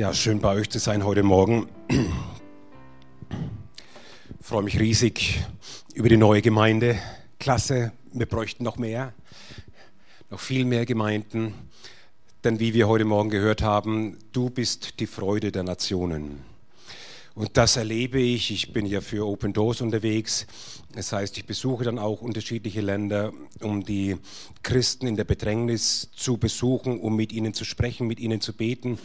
Ja, schön bei euch zu sein heute Morgen. Ich freue mich riesig über die neue Gemeinde. Klasse, wir bräuchten noch mehr, noch viel mehr Gemeinden. Denn wie wir heute Morgen gehört haben, du bist die Freude der Nationen. Und das erlebe ich. Ich bin ja für Open Doors unterwegs. Das heißt, ich besuche dann auch unterschiedliche Länder, um die Christen in der Bedrängnis zu besuchen, um mit ihnen zu sprechen, mit ihnen zu beten.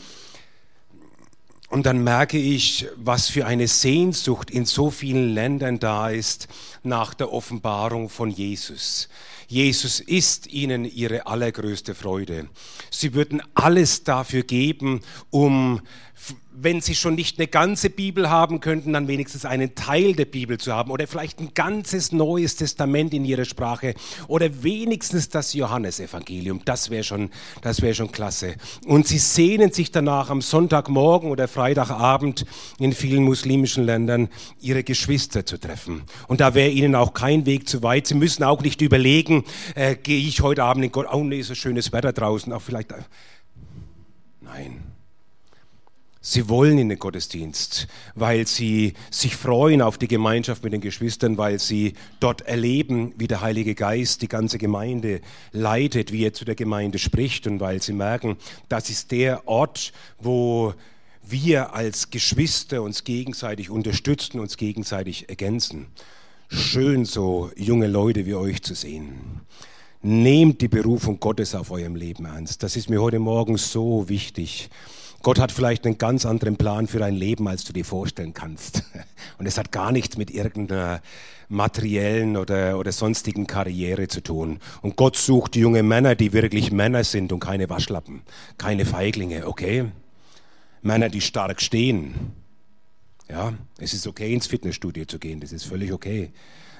Und dann merke ich, was für eine Sehnsucht in so vielen Ländern da ist nach der Offenbarung von Jesus. Jesus ist ihnen ihre allergrößte Freude. Sie würden alles dafür geben, um wenn sie schon nicht eine ganze Bibel haben könnten, dann wenigstens einen Teil der Bibel zu haben oder vielleicht ein ganzes neues Testament in ihrer Sprache oder wenigstens das Johannesevangelium. Das wäre schon, das schon klasse. Und sie sehnen sich danach am Sonntagmorgen oder Freitagabend in vielen muslimischen Ländern ihre Geschwister zu treffen. Und da wäre ihnen auch kein Weg zu weit. Sie müssen auch nicht überlegen, äh, gehe ich heute Abend in Gott, oh nee, so schönes Wetter draußen, auch vielleicht, äh, nein. Sie wollen in den Gottesdienst, weil sie sich freuen auf die Gemeinschaft mit den Geschwistern, weil sie dort erleben, wie der Heilige Geist die ganze Gemeinde leitet, wie er zu der Gemeinde spricht und weil sie merken, das ist der Ort, wo wir als Geschwister uns gegenseitig unterstützen, uns gegenseitig ergänzen. Schön so junge Leute wie euch zu sehen. Nehmt die Berufung Gottes auf eurem Leben ernst. Das ist mir heute Morgen so wichtig. Gott hat vielleicht einen ganz anderen Plan für dein Leben, als du dir vorstellen kannst. Und es hat gar nichts mit irgendeiner materiellen oder, oder sonstigen Karriere zu tun. Und Gott sucht junge Männer, die wirklich Männer sind und keine Waschlappen, keine Feiglinge, okay? Männer, die stark stehen. Ja, es ist okay, ins Fitnessstudio zu gehen, das ist völlig okay.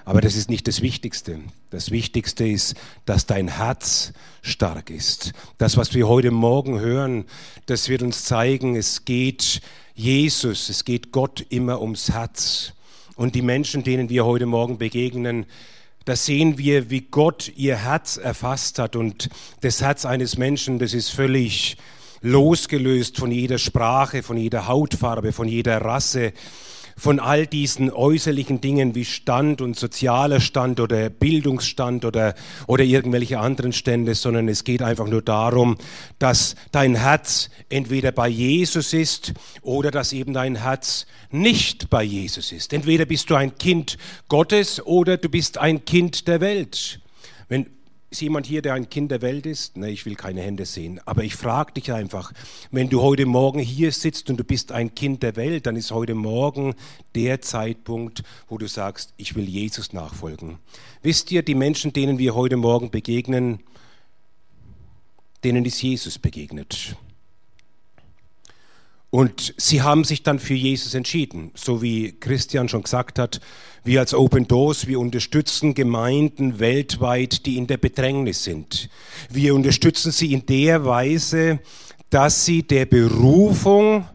Aber das ist nicht das Wichtigste. Das Wichtigste ist, dass dein Herz stark ist. Das, was wir heute Morgen hören, das wird uns zeigen, es geht Jesus, es geht Gott immer ums Herz. Und die Menschen, denen wir heute Morgen begegnen, da sehen wir, wie Gott ihr Herz erfasst hat. Und das Herz eines Menschen, das ist völlig losgelöst von jeder Sprache, von jeder Hautfarbe, von jeder Rasse von all diesen äußerlichen Dingen wie Stand und sozialer Stand oder Bildungsstand oder, oder irgendwelche anderen Stände, sondern es geht einfach nur darum, dass dein Herz entweder bei Jesus ist oder dass eben dein Herz nicht bei Jesus ist. Entweder bist du ein Kind Gottes oder du bist ein Kind der Welt. Wenn, ist jemand hier, der ein Kind der Welt ist? Ne, ich will keine Hände sehen. Aber ich frage dich einfach, wenn du heute Morgen hier sitzt und du bist ein Kind der Welt, dann ist heute Morgen der Zeitpunkt, wo du sagst, ich will Jesus nachfolgen. Wisst ihr, die Menschen, denen wir heute Morgen begegnen, denen ist Jesus begegnet. Und sie haben sich dann für Jesus entschieden. So wie Christian schon gesagt hat, wir als Open Doors, wir unterstützen Gemeinden weltweit, die in der Bedrängnis sind. Wir unterstützen sie in der Weise, dass sie der Berufung,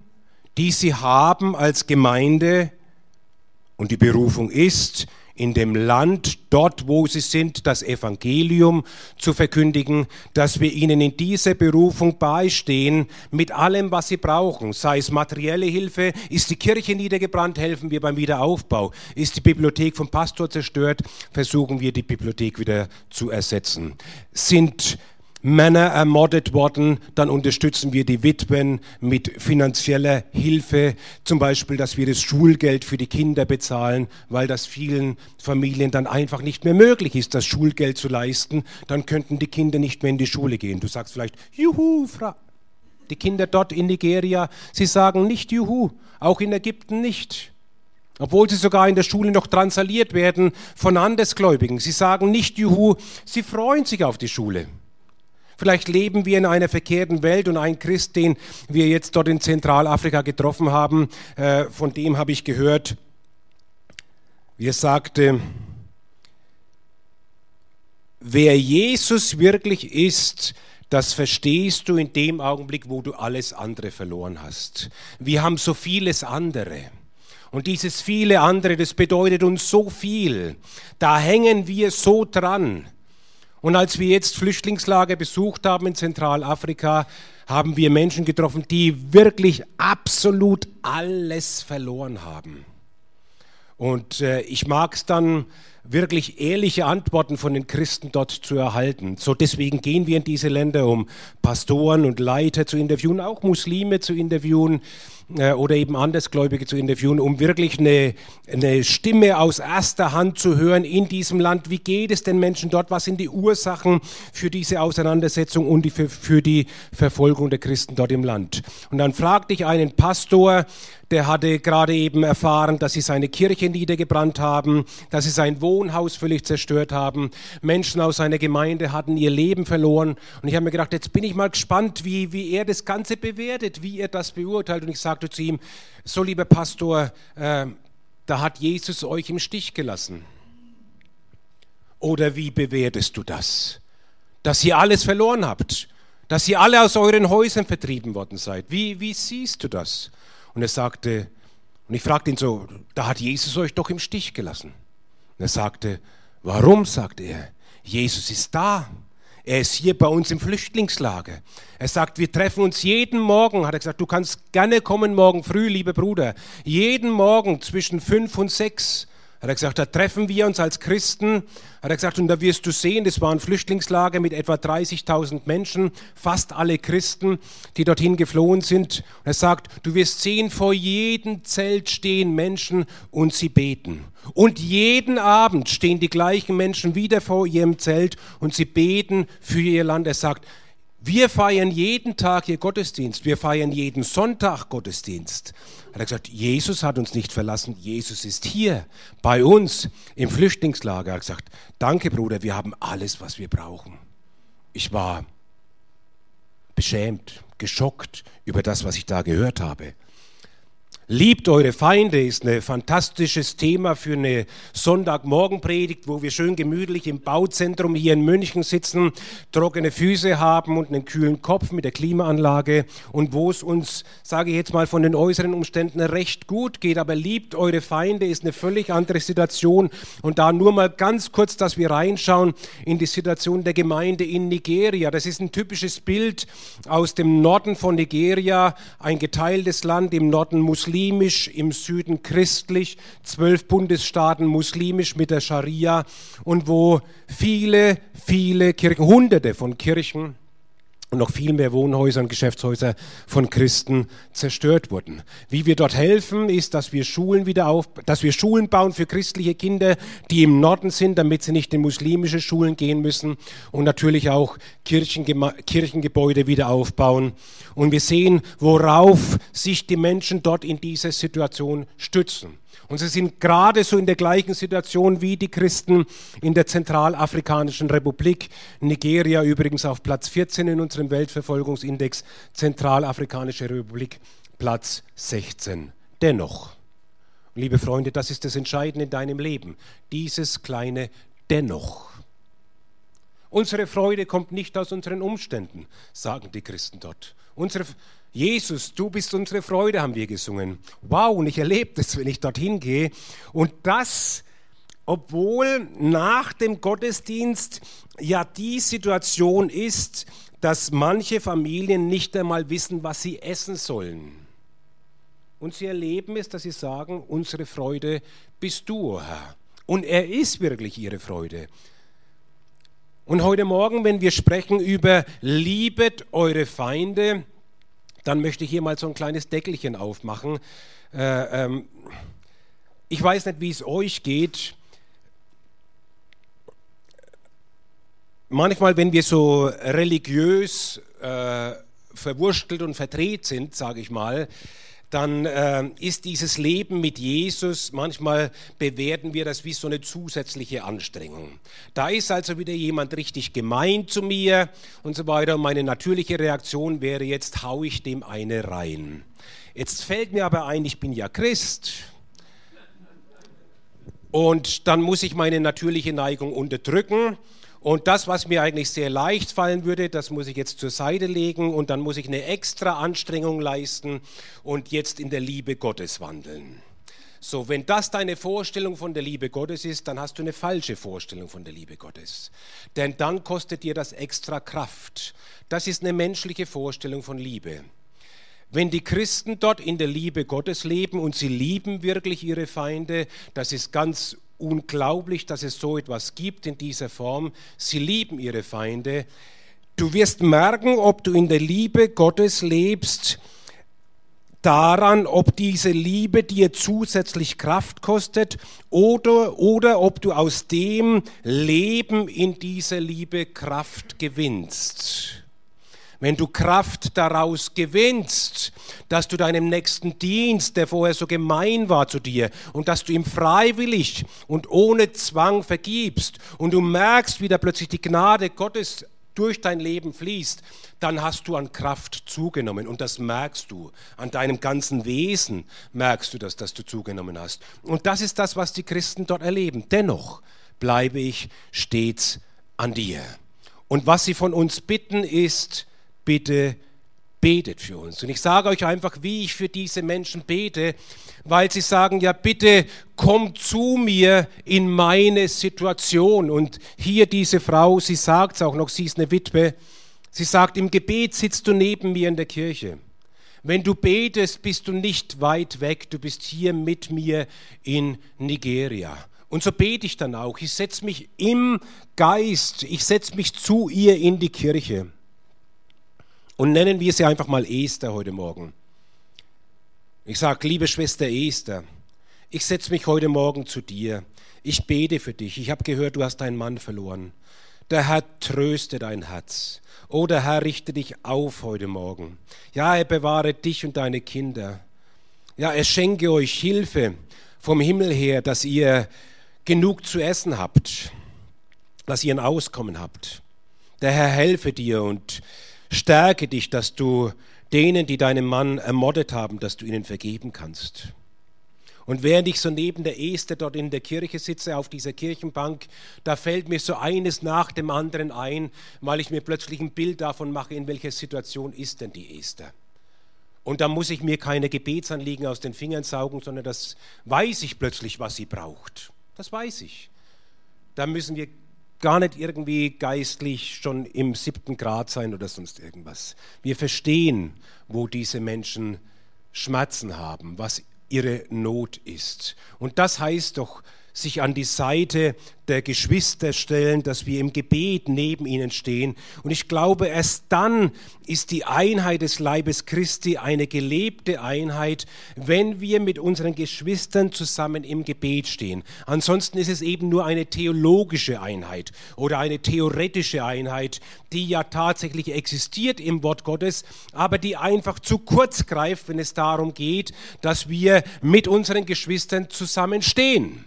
die sie haben als Gemeinde, und die Berufung ist, in dem Land, dort wo sie sind, das Evangelium zu verkündigen, dass wir ihnen in dieser Berufung beistehen mit allem, was sie brauchen, sei es materielle Hilfe, ist die Kirche niedergebrannt, helfen wir beim Wiederaufbau, ist die Bibliothek vom Pastor zerstört, versuchen wir die Bibliothek wieder zu ersetzen, sind Männer ermordet worden, dann unterstützen wir die Witwen mit finanzieller Hilfe, zum Beispiel, dass wir das Schulgeld für die Kinder bezahlen, weil das vielen Familien dann einfach nicht mehr möglich ist, das Schulgeld zu leisten, dann könnten die Kinder nicht mehr in die Schule gehen. Du sagst vielleicht, juhu, Frau. Die Kinder dort in Nigeria, sie sagen nicht juhu, auch in Ägypten nicht. Obwohl sie sogar in der Schule noch transaliert werden von Andersgläubigen. Sie sagen nicht juhu, sie freuen sich auf die Schule. Vielleicht leben wir in einer verkehrten Welt und ein Christ, den wir jetzt dort in Zentralafrika getroffen haben, äh, von dem habe ich gehört, wie er sagte, wer Jesus wirklich ist, das verstehst du in dem Augenblick, wo du alles andere verloren hast. Wir haben so vieles andere. Und dieses viele andere, das bedeutet uns so viel. Da hängen wir so dran. Und als wir jetzt Flüchtlingslager besucht haben in Zentralafrika, haben wir Menschen getroffen, die wirklich absolut alles verloren haben. Und äh, ich mag es dann wirklich ehrliche Antworten von den Christen dort zu erhalten. So deswegen gehen wir in diese Länder, um Pastoren und Leiter zu interviewen, auch Muslime zu interviewen oder eben Andersgläubige zu interviewen, um wirklich eine, eine Stimme aus erster Hand zu hören in diesem Land. Wie geht es den Menschen dort? Was sind die Ursachen für diese Auseinandersetzung und die, für, für die Verfolgung der Christen dort im Land? Und dann fragte ich einen Pastor, der hatte gerade eben erfahren, dass sie seine Kirche niedergebrannt haben, dass sie sein Wohnhaus völlig zerstört haben. Menschen aus seiner Gemeinde hatten ihr Leben verloren. Und ich habe mir gedacht, jetzt bin ich mal gespannt, wie, wie er das Ganze bewertet, wie er das beurteilt. Und ich sagte zu ihm, so lieber Pastor, äh, da hat Jesus euch im Stich gelassen. Oder wie bewertest du das? Dass ihr alles verloren habt, dass ihr alle aus euren Häusern vertrieben worden seid. Wie, wie siehst du das? Und er sagte, und ich fragte ihn so, da hat Jesus euch doch im Stich gelassen. Und er sagte, warum, sagte er, Jesus ist da. Er ist hier bei uns im Flüchtlingslager. Er sagt, wir treffen uns jeden Morgen, hat er gesagt, du kannst gerne kommen morgen früh, lieber Bruder. Jeden Morgen zwischen fünf und sechs hat er gesagt, da treffen wir uns als Christen. Hat er gesagt, und da wirst du sehen, das war ein Flüchtlingslager mit etwa 30.000 Menschen, fast alle Christen, die dorthin geflohen sind. Und er sagt, du wirst sehen, vor jedem Zelt stehen Menschen und sie beten. Und jeden Abend stehen die gleichen Menschen wieder vor ihrem Zelt und sie beten für ihr Land. Er sagt, wir feiern jeden Tag hier Gottesdienst. Wir feiern jeden Sonntag Gottesdienst. Hat er gesagt, Jesus hat uns nicht verlassen. Jesus ist hier bei uns im Flüchtlingslager. Er hat gesagt, danke Bruder, wir haben alles, was wir brauchen. Ich war beschämt, geschockt über das, was ich da gehört habe. Liebt eure Feinde ist ein fantastisches Thema für eine Sonntagmorgenpredigt, wo wir schön gemütlich im Bauzentrum hier in München sitzen, trockene Füße haben und einen kühlen Kopf mit der Klimaanlage und wo es uns, sage ich jetzt mal, von den äußeren Umständen recht gut geht. Aber liebt eure Feinde ist eine völlig andere Situation. Und da nur mal ganz kurz, dass wir reinschauen in die Situation der Gemeinde in Nigeria. Das ist ein typisches Bild aus dem Norden von Nigeria, ein geteiltes Land im Norden Muslim muslimisch, im Süden christlich, zwölf Bundesstaaten muslimisch mit der Scharia und wo viele, viele Kirchen, hunderte von Kirchen und noch viel mehr Wohnhäuser und Geschäftshäuser von Christen zerstört wurden. Wie wir dort helfen, ist, dass wir Schulen wieder auf, dass wir Schulen bauen für christliche Kinder, die im Norden sind, damit sie nicht in muslimische Schulen gehen müssen und natürlich auch Kirchenge Kirchengebäude wieder aufbauen. Und wir sehen, worauf sich die Menschen dort in dieser Situation stützen. Und sie sind gerade so in der gleichen Situation wie die Christen in der Zentralafrikanischen Republik. Nigeria übrigens auf Platz 14 in unserem Weltverfolgungsindex, Zentralafrikanische Republik Platz 16. Dennoch, liebe Freunde, das ist das Entscheidende in deinem Leben. Dieses kleine Dennoch. Unsere Freude kommt nicht aus unseren Umständen, sagen die Christen dort. Unsere Jesus, du bist unsere Freude, haben wir gesungen. Wow, und ich erlebe das, wenn ich dorthin gehe. Und das, obwohl nach dem Gottesdienst ja die Situation ist, dass manche Familien nicht einmal wissen, was sie essen sollen. Und sie erleben es, dass sie sagen, unsere Freude bist du, oh Herr. Und er ist wirklich ihre Freude. Und heute Morgen, wenn wir sprechen über liebet eure Feinde, dann möchte ich hier mal so ein kleines Deckelchen aufmachen. Äh, ähm, ich weiß nicht, wie es euch geht. Manchmal, wenn wir so religiös äh, verwurstelt und verdreht sind, sage ich mal, dann äh, ist dieses Leben mit Jesus, manchmal bewerten wir das wie so eine zusätzliche Anstrengung. Da ist also wieder jemand richtig gemein zu mir und so weiter. Meine natürliche Reaktion wäre jetzt, hau ich dem eine rein. Jetzt fällt mir aber ein, ich bin ja Christ. Und dann muss ich meine natürliche Neigung unterdrücken und das, was mir eigentlich sehr leicht fallen würde, das muss ich jetzt zur Seite legen und dann muss ich eine extra Anstrengung leisten und jetzt in der Liebe Gottes wandeln. So, wenn das deine Vorstellung von der Liebe Gottes ist, dann hast du eine falsche Vorstellung von der Liebe Gottes. Denn dann kostet dir das extra Kraft. Das ist eine menschliche Vorstellung von Liebe. Wenn die Christen dort in der Liebe Gottes leben und sie lieben wirklich ihre Feinde, das ist ganz unglaublich, dass es so etwas gibt in dieser Form. Sie lieben ihre Feinde. Du wirst merken, ob du in der Liebe Gottes lebst, daran, ob diese Liebe dir zusätzlich Kraft kostet oder, oder ob du aus dem Leben in dieser Liebe Kraft gewinnst. Wenn du Kraft daraus gewinnst, dass du deinem nächsten Dienst, der vorher so gemein war zu dir, und dass du ihm freiwillig und ohne Zwang vergibst und du merkst, wie da plötzlich die Gnade Gottes durch dein Leben fließt, dann hast du an Kraft zugenommen und das merkst du. An deinem ganzen Wesen merkst du das, dass du zugenommen hast. Und das ist das, was die Christen dort erleben. Dennoch bleibe ich stets an dir. Und was sie von uns bitten ist, bitte betet für uns. Und ich sage euch einfach, wie ich für diese Menschen bete, weil sie sagen, ja bitte komm zu mir in meine Situation. Und hier diese Frau, sie sagt es auch noch, sie ist eine Witwe, sie sagt, im Gebet sitzt du neben mir in der Kirche. Wenn du betest, bist du nicht weit weg, du bist hier mit mir in Nigeria. Und so bete ich dann auch. Ich setze mich im Geist, ich setze mich zu ihr in die Kirche. Und nennen wir sie einfach mal Esther heute Morgen. Ich sage, liebe Schwester Esther, ich setze mich heute Morgen zu dir. Ich bete für dich. Ich habe gehört, du hast deinen Mann verloren. Der Herr tröste dein Herz. Oh, der Herr richte dich auf heute Morgen. Ja, er bewahre dich und deine Kinder. Ja, er schenke euch Hilfe vom Himmel her, dass ihr genug zu essen habt, dass ihr ein Auskommen habt. Der Herr helfe dir und Stärke dich, dass du denen, die deinen Mann ermordet haben, dass du ihnen vergeben kannst. Und während ich so neben der Esther dort in der Kirche sitze, auf dieser Kirchenbank, da fällt mir so eines nach dem anderen ein, weil ich mir plötzlich ein Bild davon mache, in welcher Situation ist denn die Esther. Und da muss ich mir keine Gebetsanliegen aus den Fingern saugen, sondern das weiß ich plötzlich, was sie braucht. Das weiß ich. Da müssen wir gar nicht irgendwie geistlich schon im siebten Grad sein oder sonst irgendwas. Wir verstehen, wo diese Menschen Schmerzen haben, was ihre Not ist. Und das heißt doch, sich an die Seite der Geschwister stellen, dass wir im Gebet neben ihnen stehen. Und ich glaube, erst dann ist die Einheit des Leibes Christi eine gelebte Einheit, wenn wir mit unseren Geschwistern zusammen im Gebet stehen. Ansonsten ist es eben nur eine theologische Einheit oder eine theoretische Einheit, die ja tatsächlich existiert im Wort Gottes, aber die einfach zu kurz greift, wenn es darum geht, dass wir mit unseren Geschwistern zusammen stehen.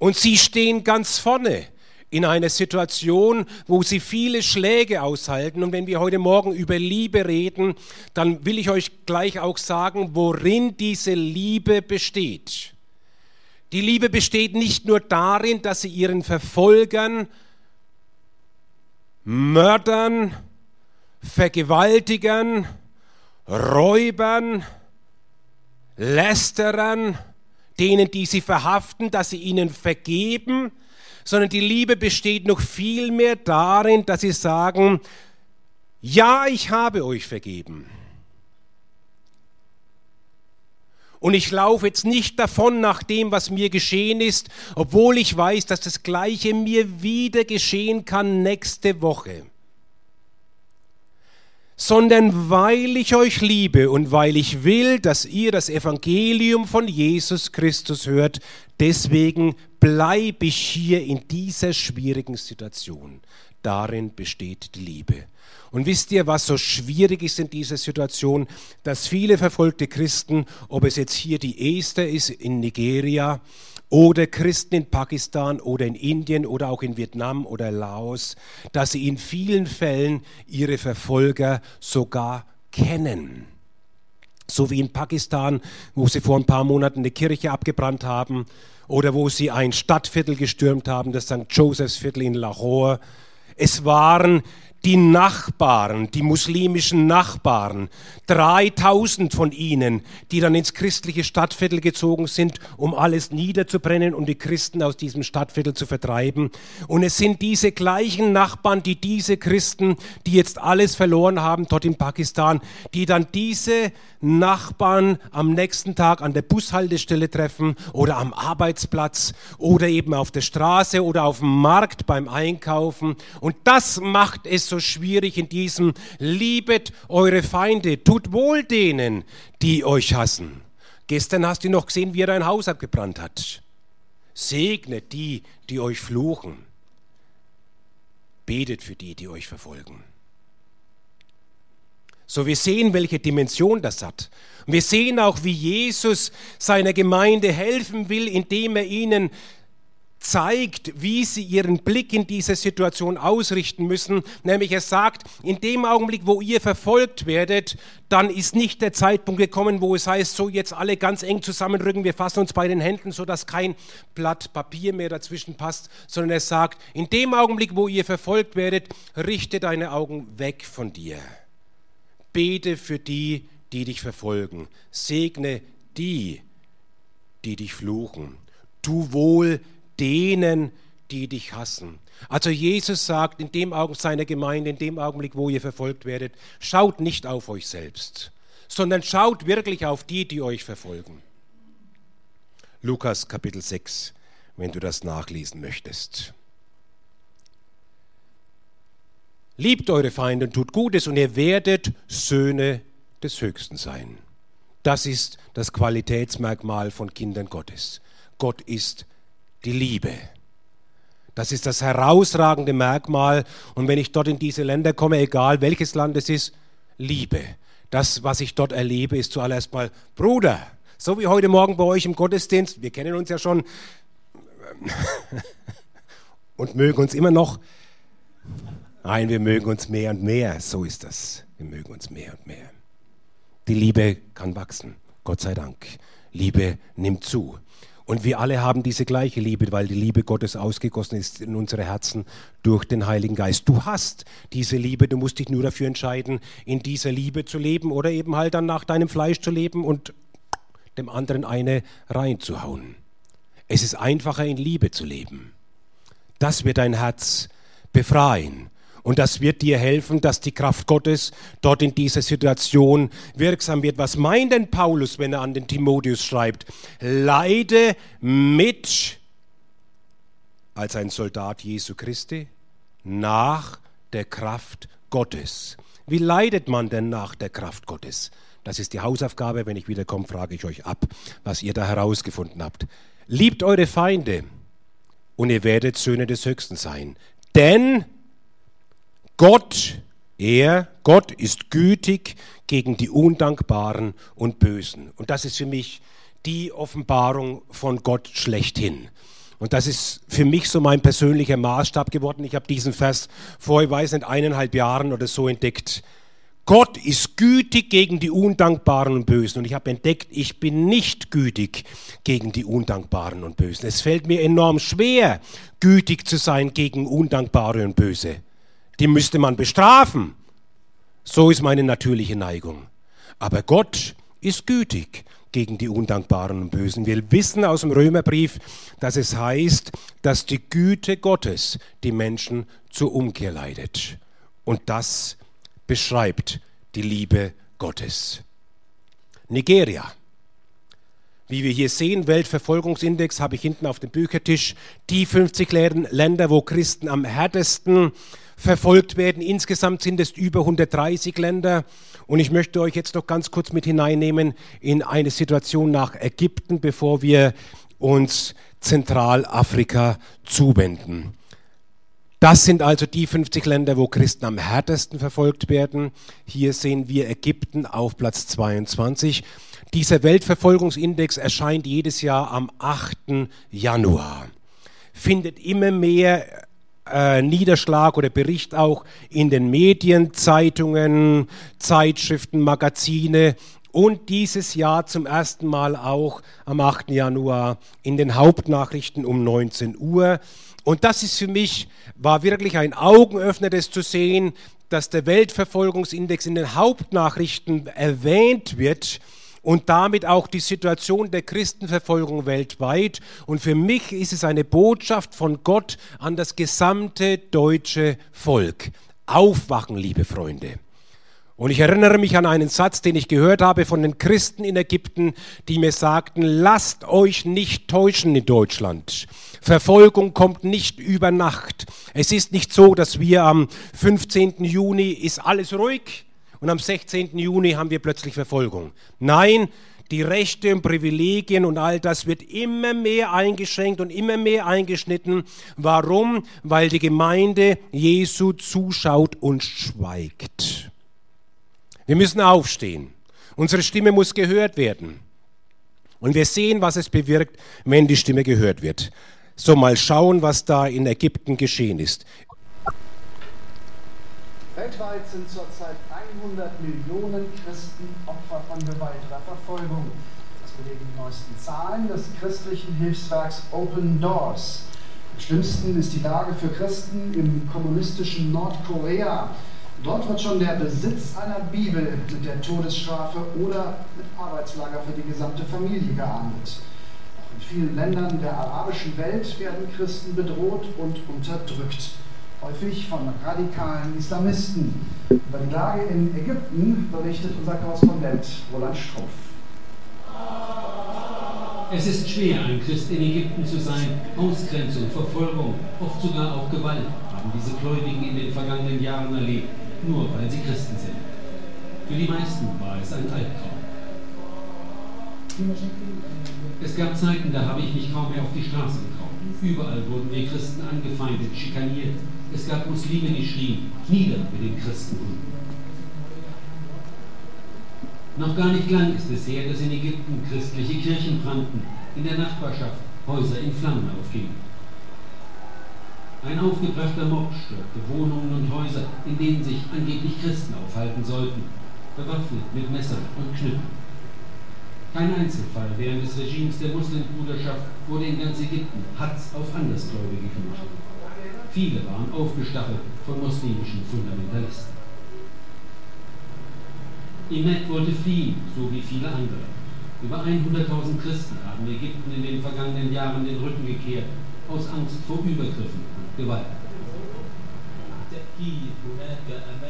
Und sie stehen ganz vorne in einer Situation, wo sie viele Schläge aushalten. Und wenn wir heute Morgen über Liebe reden, dann will ich euch gleich auch sagen, worin diese Liebe besteht. Die Liebe besteht nicht nur darin, dass sie ihren Verfolgern, Mördern, Vergewaltigern, Räubern, Lästerern, denen, die sie verhaften, dass sie ihnen vergeben, sondern die Liebe besteht noch viel mehr darin, dass sie sagen, ja, ich habe euch vergeben. Und ich laufe jetzt nicht davon nach dem, was mir geschehen ist, obwohl ich weiß, dass das Gleiche mir wieder geschehen kann nächste Woche sondern weil ich euch liebe und weil ich will, dass ihr das Evangelium von Jesus Christus hört, deswegen bleibe ich hier in dieser schwierigen Situation. Darin besteht die Liebe. Und wisst ihr, was so schwierig ist in dieser Situation, dass viele verfolgte Christen, ob es jetzt hier die Esther ist in Nigeria oder Christen in Pakistan oder in Indien oder auch in Vietnam oder Laos, dass sie in vielen Fällen ihre Verfolger sogar kennen. So wie in Pakistan, wo sie vor ein paar Monaten eine Kirche abgebrannt haben oder wo sie ein Stadtviertel gestürmt haben, das St. Josephs Viertel in Lahore. Es waren die Nachbarn, die muslimischen Nachbarn, 3000 von ihnen, die dann ins christliche Stadtviertel gezogen sind, um alles niederzubrennen und die Christen aus diesem Stadtviertel zu vertreiben. Und es sind diese gleichen Nachbarn, die diese Christen, die jetzt alles verloren haben dort in Pakistan, die dann diese Nachbarn am nächsten Tag an der Bushaltestelle treffen oder am Arbeitsplatz oder eben auf der Straße oder auf dem Markt beim Einkaufen. Und das macht es so schwierig in diesem Liebet eure Feinde, tut wohl denen, die euch hassen. Gestern hast du noch gesehen, wie er dein Haus abgebrannt hat. Segnet die, die euch fluchen. Betet für die, die euch verfolgen. So, wir sehen, welche Dimension das hat. Und wir sehen auch, wie Jesus seiner Gemeinde helfen will, indem er ihnen zeigt, wie sie ihren Blick in diese Situation ausrichten müssen. Nämlich er sagt, in dem Augenblick, wo ihr verfolgt werdet, dann ist nicht der Zeitpunkt gekommen, wo es heißt, so jetzt alle ganz eng zusammenrücken, wir fassen uns bei den Händen, sodass kein Blatt Papier mehr dazwischen passt, sondern er sagt, in dem Augenblick, wo ihr verfolgt werdet, richte deine Augen weg von dir. Bete für die, die dich verfolgen. Segne die, die dich fluchen. Tu wohl denen, die dich hassen. Also Jesus sagt in dem Augenblick seiner Gemeinde, in dem Augenblick, wo ihr verfolgt werdet, schaut nicht auf euch selbst, sondern schaut wirklich auf die, die euch verfolgen. Lukas Kapitel 6, wenn du das nachlesen möchtest. Liebt eure Feinde und tut Gutes und ihr werdet Söhne des Höchsten sein. Das ist das Qualitätsmerkmal von Kindern Gottes. Gott ist die Liebe. Das ist das herausragende Merkmal. Und wenn ich dort in diese Länder komme, egal welches Land es ist, Liebe. Das, was ich dort erlebe, ist zuallererst mal Bruder. So wie heute Morgen bei euch im Gottesdienst. Wir kennen uns ja schon und mögen uns immer noch Nein, wir mögen uns mehr und mehr. So ist das. Wir mögen uns mehr und mehr. Die Liebe kann wachsen. Gott sei Dank. Liebe nimmt zu. Und wir alle haben diese gleiche Liebe, weil die Liebe Gottes ausgegossen ist in unsere Herzen durch den Heiligen Geist. Du hast diese Liebe, du musst dich nur dafür entscheiden, in dieser Liebe zu leben oder eben halt dann nach deinem Fleisch zu leben und dem anderen eine reinzuhauen. Es ist einfacher, in Liebe zu leben. Das wird dein Herz befreien. Und das wird dir helfen, dass die Kraft Gottes dort in dieser Situation wirksam wird. Was meint denn Paulus, wenn er an den Timotheus schreibt? Leide mit als ein Soldat Jesu Christi nach der Kraft Gottes. Wie leidet man denn nach der Kraft Gottes? Das ist die Hausaufgabe. Wenn ich wiederkomme, frage ich euch ab, was ihr da herausgefunden habt. Liebt eure Feinde und ihr werdet Söhne des Höchsten sein. Denn Gott, er, Gott ist gütig gegen die Undankbaren und Bösen. Und das ist für mich die Offenbarung von Gott schlechthin. Und das ist für mich so mein persönlicher Maßstab geworden. Ich habe diesen Vers vor, ich weiß nicht, eineinhalb Jahren oder so entdeckt. Gott ist gütig gegen die Undankbaren und Bösen. Und ich habe entdeckt, ich bin nicht gütig gegen die Undankbaren und Bösen. Es fällt mir enorm schwer, gütig zu sein gegen Undankbare und Böse die müsste man bestrafen. So ist meine natürliche Neigung. Aber Gott ist gütig gegen die Undankbaren und Bösen. Wir wissen aus dem Römerbrief, dass es heißt, dass die Güte Gottes die Menschen zur Umkehr leitet. Und das beschreibt die Liebe Gottes. Nigeria. Wie wir hier sehen, Weltverfolgungsindex habe ich hinten auf dem Büchertisch, die 50 Länder, wo Christen am härtesten verfolgt werden. Insgesamt sind es über 130 Länder. Und ich möchte euch jetzt noch ganz kurz mit hineinnehmen in eine Situation nach Ägypten, bevor wir uns Zentralafrika zuwenden. Das sind also die 50 Länder, wo Christen am härtesten verfolgt werden. Hier sehen wir Ägypten auf Platz 22. Dieser Weltverfolgungsindex erscheint jedes Jahr am 8. Januar. Findet immer mehr äh, Niederschlag oder Bericht auch in den Medien, Zeitungen, Zeitschriften, Magazine und dieses Jahr zum ersten Mal auch am 8. Januar in den Hauptnachrichten um 19 Uhr. Und das ist für mich, war wirklich ein Augenöffner, das zu sehen, dass der Weltverfolgungsindex in den Hauptnachrichten erwähnt wird und damit auch die Situation der Christenverfolgung weltweit. Und für mich ist es eine Botschaft von Gott an das gesamte deutsche Volk. Aufwachen, liebe Freunde. Und ich erinnere mich an einen Satz, den ich gehört habe von den Christen in Ägypten, die mir sagten, lasst euch nicht täuschen in Deutschland. Verfolgung kommt nicht über Nacht. Es ist nicht so, dass wir am 15. Juni ist alles ruhig und am 16. Juni haben wir plötzlich Verfolgung. Nein, die Rechte und Privilegien und all das wird immer mehr eingeschränkt und immer mehr eingeschnitten. Warum? Weil die Gemeinde Jesu zuschaut und schweigt. Wir müssen aufstehen. Unsere Stimme muss gehört werden. Und wir sehen, was es bewirkt, wenn die Stimme gehört wird. So mal schauen, was da in Ägypten geschehen ist. Weltweit sind zurzeit 100 Millionen Christen Opfer von Gewalt oder Verfolgung. Das belegen die neuesten Zahlen des christlichen Hilfswerks Open Doors. Am schlimmsten ist die Lage für Christen im kommunistischen Nordkorea. Dort wird schon der Besitz einer Bibel mit der Todesstrafe oder mit Arbeitslager für die gesamte Familie geahndet. Auch in vielen Ländern der arabischen Welt werden Christen bedroht und unterdrückt, häufig von radikalen Islamisten. Über die Lage in Ägypten berichtet unser Korrespondent Roland Strumpf. Es ist schwer, ein Christ in Ägypten zu sein. Ausgrenzung, Verfolgung, oft sogar auch Gewalt haben diese Gläubigen in den vergangenen Jahren erlebt nur weil sie Christen sind. Für die meisten war es ein Albtraum. Es gab Zeiten, da habe ich mich kaum mehr auf die Straße getraut. Überall wurden wir Christen angefeindet, schikaniert. Es gab Muslime, die schrien, nieder mit den Christenhunden. Noch gar nicht lang ist es her, dass in Ägypten christliche Kirchen brannten, in der Nachbarschaft Häuser in Flammen aufgingen. Ein aufgebrachter Mob stürmte Wohnungen und Häuser, in denen sich angeblich Christen aufhalten sollten, bewaffnet mit Messern und Knüppeln. Kein Einzelfall während des Regimes der Muslimbruderschaft wurde in ganz Ägypten Hatz auf Andersgläubige gemacht. Viele waren aufgestachelt von muslimischen Fundamentalisten. Imet wollte fliehen, so wie viele andere. Über 100.000 Christen haben Ägypten in den vergangenen Jahren den Rücken gekehrt, aus Angst vor Übergriffen Gewalt.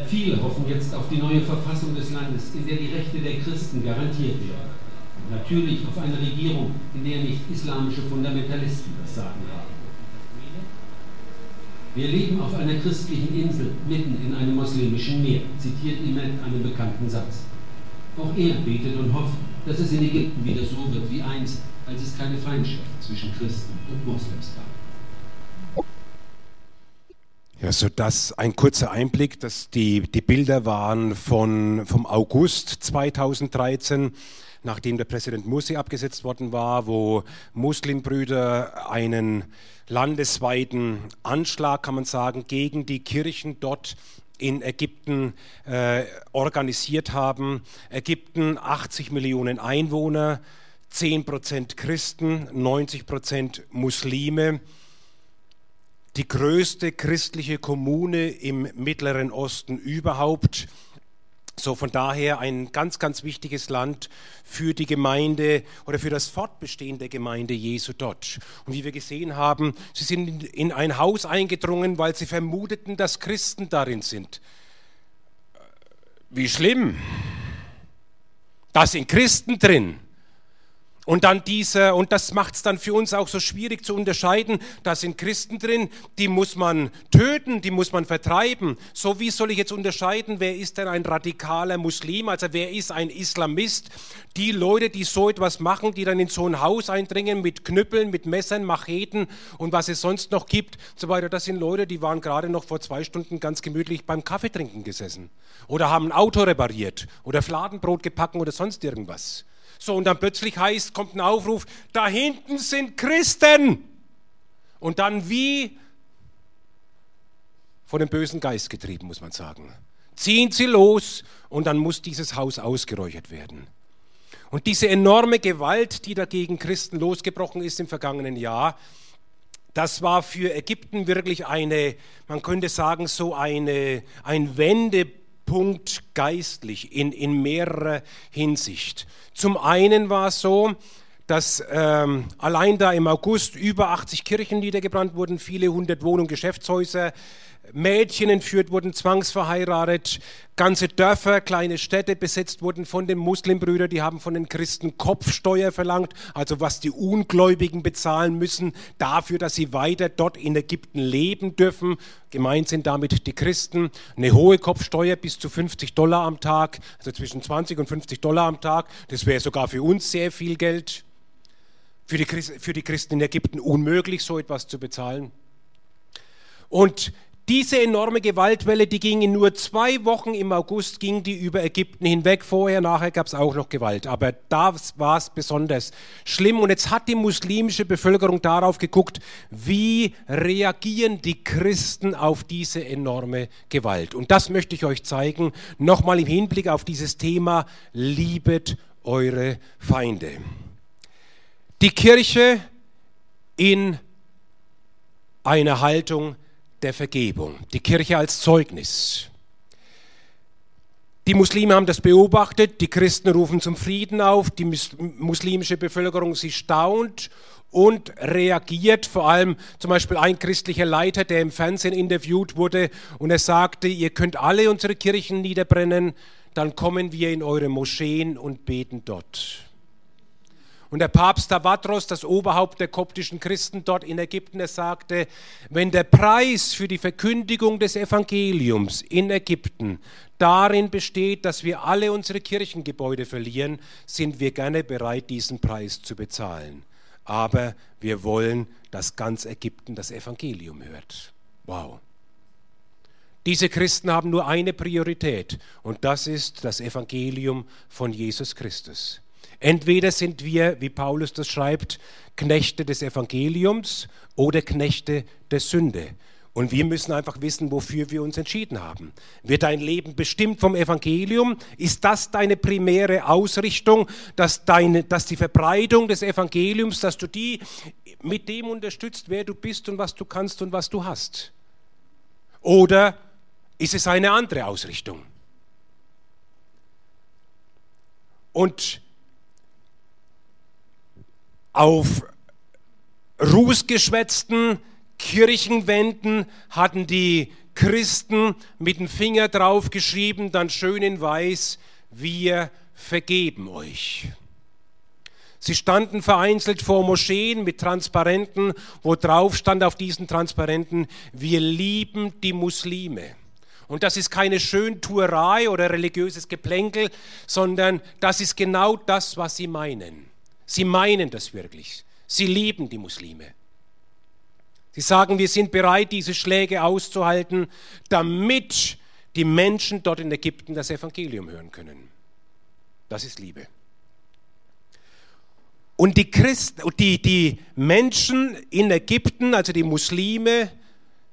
Viele hoffen jetzt auf die neue Verfassung des Landes, in der die Rechte der Christen garantiert werden. Und natürlich auf eine Regierung, in der nicht islamische Fundamentalisten das Sagen haben. Wir leben auf einer christlichen Insel mitten in einem muslimischen Meer, zitiert Imet einen bekannten Satz. Auch er betet und hofft, dass es in Ägypten wieder so wird wie einst, als es keine Feindschaft zwischen Christen und Moslems gab. Ja, so das ein kurzer Einblick, dass die, die Bilder waren von, vom August 2013, nachdem der Präsident Mursi abgesetzt worden war, wo Muslimbrüder einen landesweiten Anschlag, kann man sagen, gegen die Kirchen dort in Ägypten äh, organisiert haben. Ägypten 80 Millionen Einwohner, 10 Prozent Christen, 90 Prozent Muslime die größte christliche Kommune im Mittleren Osten überhaupt. So von daher ein ganz, ganz wichtiges Land für die Gemeinde oder für das Fortbestehen der Gemeinde Jesu dort. Und wie wir gesehen haben, sie sind in ein Haus eingedrungen, weil sie vermuteten, dass Christen darin sind. Wie schlimm. Da sind Christen drin. Und dann diese, und das macht es dann für uns auch so schwierig zu unterscheiden, da sind Christen drin, die muss man töten, die muss man vertreiben. So wie soll ich jetzt unterscheiden, wer ist denn ein radikaler Muslim, also wer ist ein Islamist? Die Leute, die so etwas machen, die dann in so ein Haus eindringen mit Knüppeln, mit Messern, Macheten und was es sonst noch gibt, so weiter, das sind Leute, die waren gerade noch vor zwei Stunden ganz gemütlich beim Kaffeetrinken gesessen oder haben ein Auto repariert oder Fladenbrot gepacken oder sonst irgendwas. So, und dann plötzlich heißt, kommt ein Aufruf, da hinten sind Christen. Und dann wie von dem bösen Geist getrieben, muss man sagen. Ziehen sie los und dann muss dieses Haus ausgeräuchert werden. Und diese enorme Gewalt, die dagegen Christen losgebrochen ist im vergangenen Jahr, das war für Ägypten wirklich eine, man könnte sagen, so eine, ein Wendepunkt geistlich in, in mehrerer Hinsicht. Zum einen war es so, dass ähm, allein da im August über 80 Kirchen niedergebrannt wurden, viele hundert Wohnungen, Geschäftshäuser Mädchen entführt wurden, zwangsverheiratet, ganze Dörfer, kleine Städte besetzt wurden von den Muslimbrüdern, die haben von den Christen Kopfsteuer verlangt, also was die Ungläubigen bezahlen müssen, dafür, dass sie weiter dort in Ägypten leben dürfen. Gemeint sind damit die Christen. Eine hohe Kopfsteuer bis zu 50 Dollar am Tag, also zwischen 20 und 50 Dollar am Tag. Das wäre sogar für uns sehr viel Geld. Für die, Christen in Ägypten unmöglich, so etwas zu bezahlen. Und diese enorme Gewaltwelle, die ging in nur zwei Wochen im August, ging die über Ägypten hinweg. Vorher, nachher gab es auch noch Gewalt. Aber da war es besonders schlimm. Und jetzt hat die muslimische Bevölkerung darauf geguckt, wie reagieren die Christen auf diese enorme Gewalt. Und das möchte ich euch zeigen, nochmal im Hinblick auf dieses Thema, liebet eure Feinde. Die Kirche in einer Haltung der Vergebung, die Kirche als Zeugnis. Die Muslime haben das beobachtet, die Christen rufen zum Frieden auf, die muslimische Bevölkerung, sie staunt und reagiert. Vor allem zum Beispiel ein christlicher Leiter, der im Fernsehen interviewt wurde und er sagte, ihr könnt alle unsere Kirchen niederbrennen, dann kommen wir in eure Moscheen und beten dort. Und der Papst Tavatros, das Oberhaupt der koptischen Christen dort in Ägypten, er sagte, wenn der Preis für die Verkündigung des Evangeliums in Ägypten darin besteht, dass wir alle unsere Kirchengebäude verlieren, sind wir gerne bereit, diesen Preis zu bezahlen. Aber wir wollen, dass ganz Ägypten das Evangelium hört. Wow. Diese Christen haben nur eine Priorität und das ist das Evangelium von Jesus Christus. Entweder sind wir, wie Paulus das schreibt, Knechte des Evangeliums oder Knechte der Sünde. Und wir müssen einfach wissen, wofür wir uns entschieden haben. Wird dein Leben bestimmt vom Evangelium? Ist das deine primäre Ausrichtung, dass, deine, dass die Verbreitung des Evangeliums, dass du die mit dem unterstützt, wer du bist und was du kannst und was du hast? Oder ist es eine andere Ausrichtung? Und auf rußgeschwätzten Kirchenwänden hatten die Christen mit dem Finger drauf geschrieben, dann schön in weiß, wir vergeben euch. Sie standen vereinzelt vor Moscheen mit Transparenten, wo drauf stand auf diesen Transparenten, wir lieben die Muslime. Und das ist keine Schöntuerei oder religiöses Geplänkel, sondern das ist genau das, was sie meinen. Sie meinen das wirklich. Sie lieben die Muslime. Sie sagen, wir sind bereit, diese Schläge auszuhalten, damit die Menschen dort in Ägypten das Evangelium hören können. Das ist Liebe. Und die, Christen, die, die Menschen in Ägypten, also die Muslime,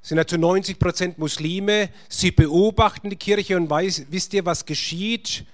sind ja zu 90 Prozent Muslime, sie beobachten die Kirche und weiß, wisst ihr, was geschieht?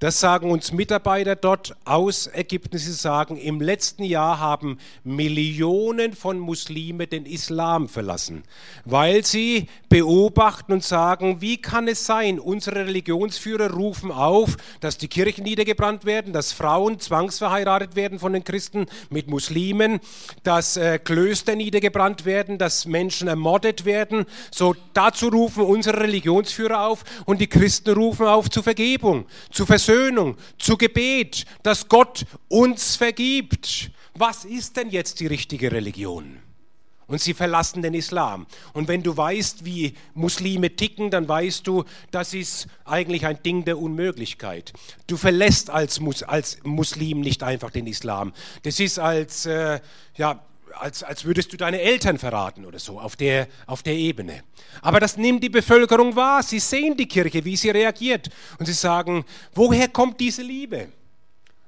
Das sagen uns Mitarbeiter dort aus. Sie sagen, im letzten Jahr haben Millionen von Muslime den Islam verlassen, weil sie beobachten und sagen, wie kann es sein, unsere Religionsführer rufen auf, dass die Kirchen niedergebrannt werden, dass Frauen zwangsverheiratet werden von den Christen mit Muslimen, dass äh, Klöster niedergebrannt werden, dass Menschen ermordet werden. So dazu rufen unsere Religionsführer auf und die Christen rufen auf zu Vergebung, zu Versöhnung Versöhnung, zu Gebet, dass Gott uns vergibt. Was ist denn jetzt die richtige Religion? Und sie verlassen den Islam. Und wenn du weißt, wie Muslime ticken, dann weißt du, das ist eigentlich ein Ding der Unmöglichkeit. Du verlässt als, Mus als Muslim nicht einfach den Islam. Das ist als, äh, ja, als, als würdest du deine Eltern verraten oder so, auf der, auf der Ebene. Aber das nimmt die Bevölkerung wahr. Sie sehen die Kirche, wie sie reagiert. Und sie sagen, woher kommt diese Liebe?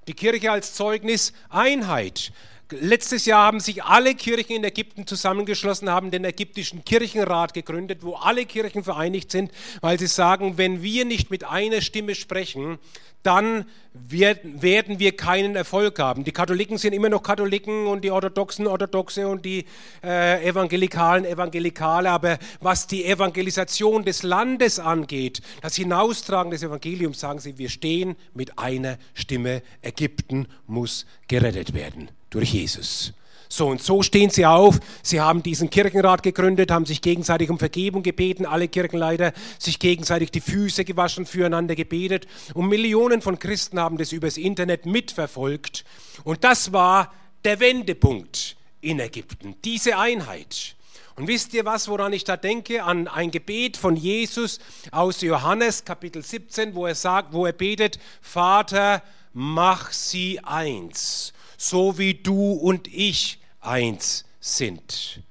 Die Kirche als Zeugnis Einheit. Letztes Jahr haben sich alle Kirchen in Ägypten zusammengeschlossen, haben den ägyptischen Kirchenrat gegründet, wo alle Kirchen vereinigt sind, weil sie sagen, wenn wir nicht mit einer Stimme sprechen, dann werden wir keinen Erfolg haben. Die Katholiken sind immer noch Katholiken und die Orthodoxen Orthodoxe und die äh, Evangelikalen Evangelikale. Aber was die Evangelisation des Landes angeht, das Hinaustragen des Evangeliums, sagen sie, wir stehen mit einer Stimme. Ägypten muss gerettet werden durch Jesus. So und so stehen sie auf. Sie haben diesen Kirchenrat gegründet, haben sich gegenseitig um Vergebung gebeten, alle Kirchenleiter sich gegenseitig die Füße gewaschen, füreinander gebetet. Und Millionen von Christen haben das übers Internet mitverfolgt. Und das war der Wendepunkt in Ägypten, diese Einheit. Und wisst ihr was, woran ich da denke? An ein Gebet von Jesus aus Johannes Kapitel 17, wo er sagt, wo er betet, Vater, mach sie eins, so wie du und ich eins sind,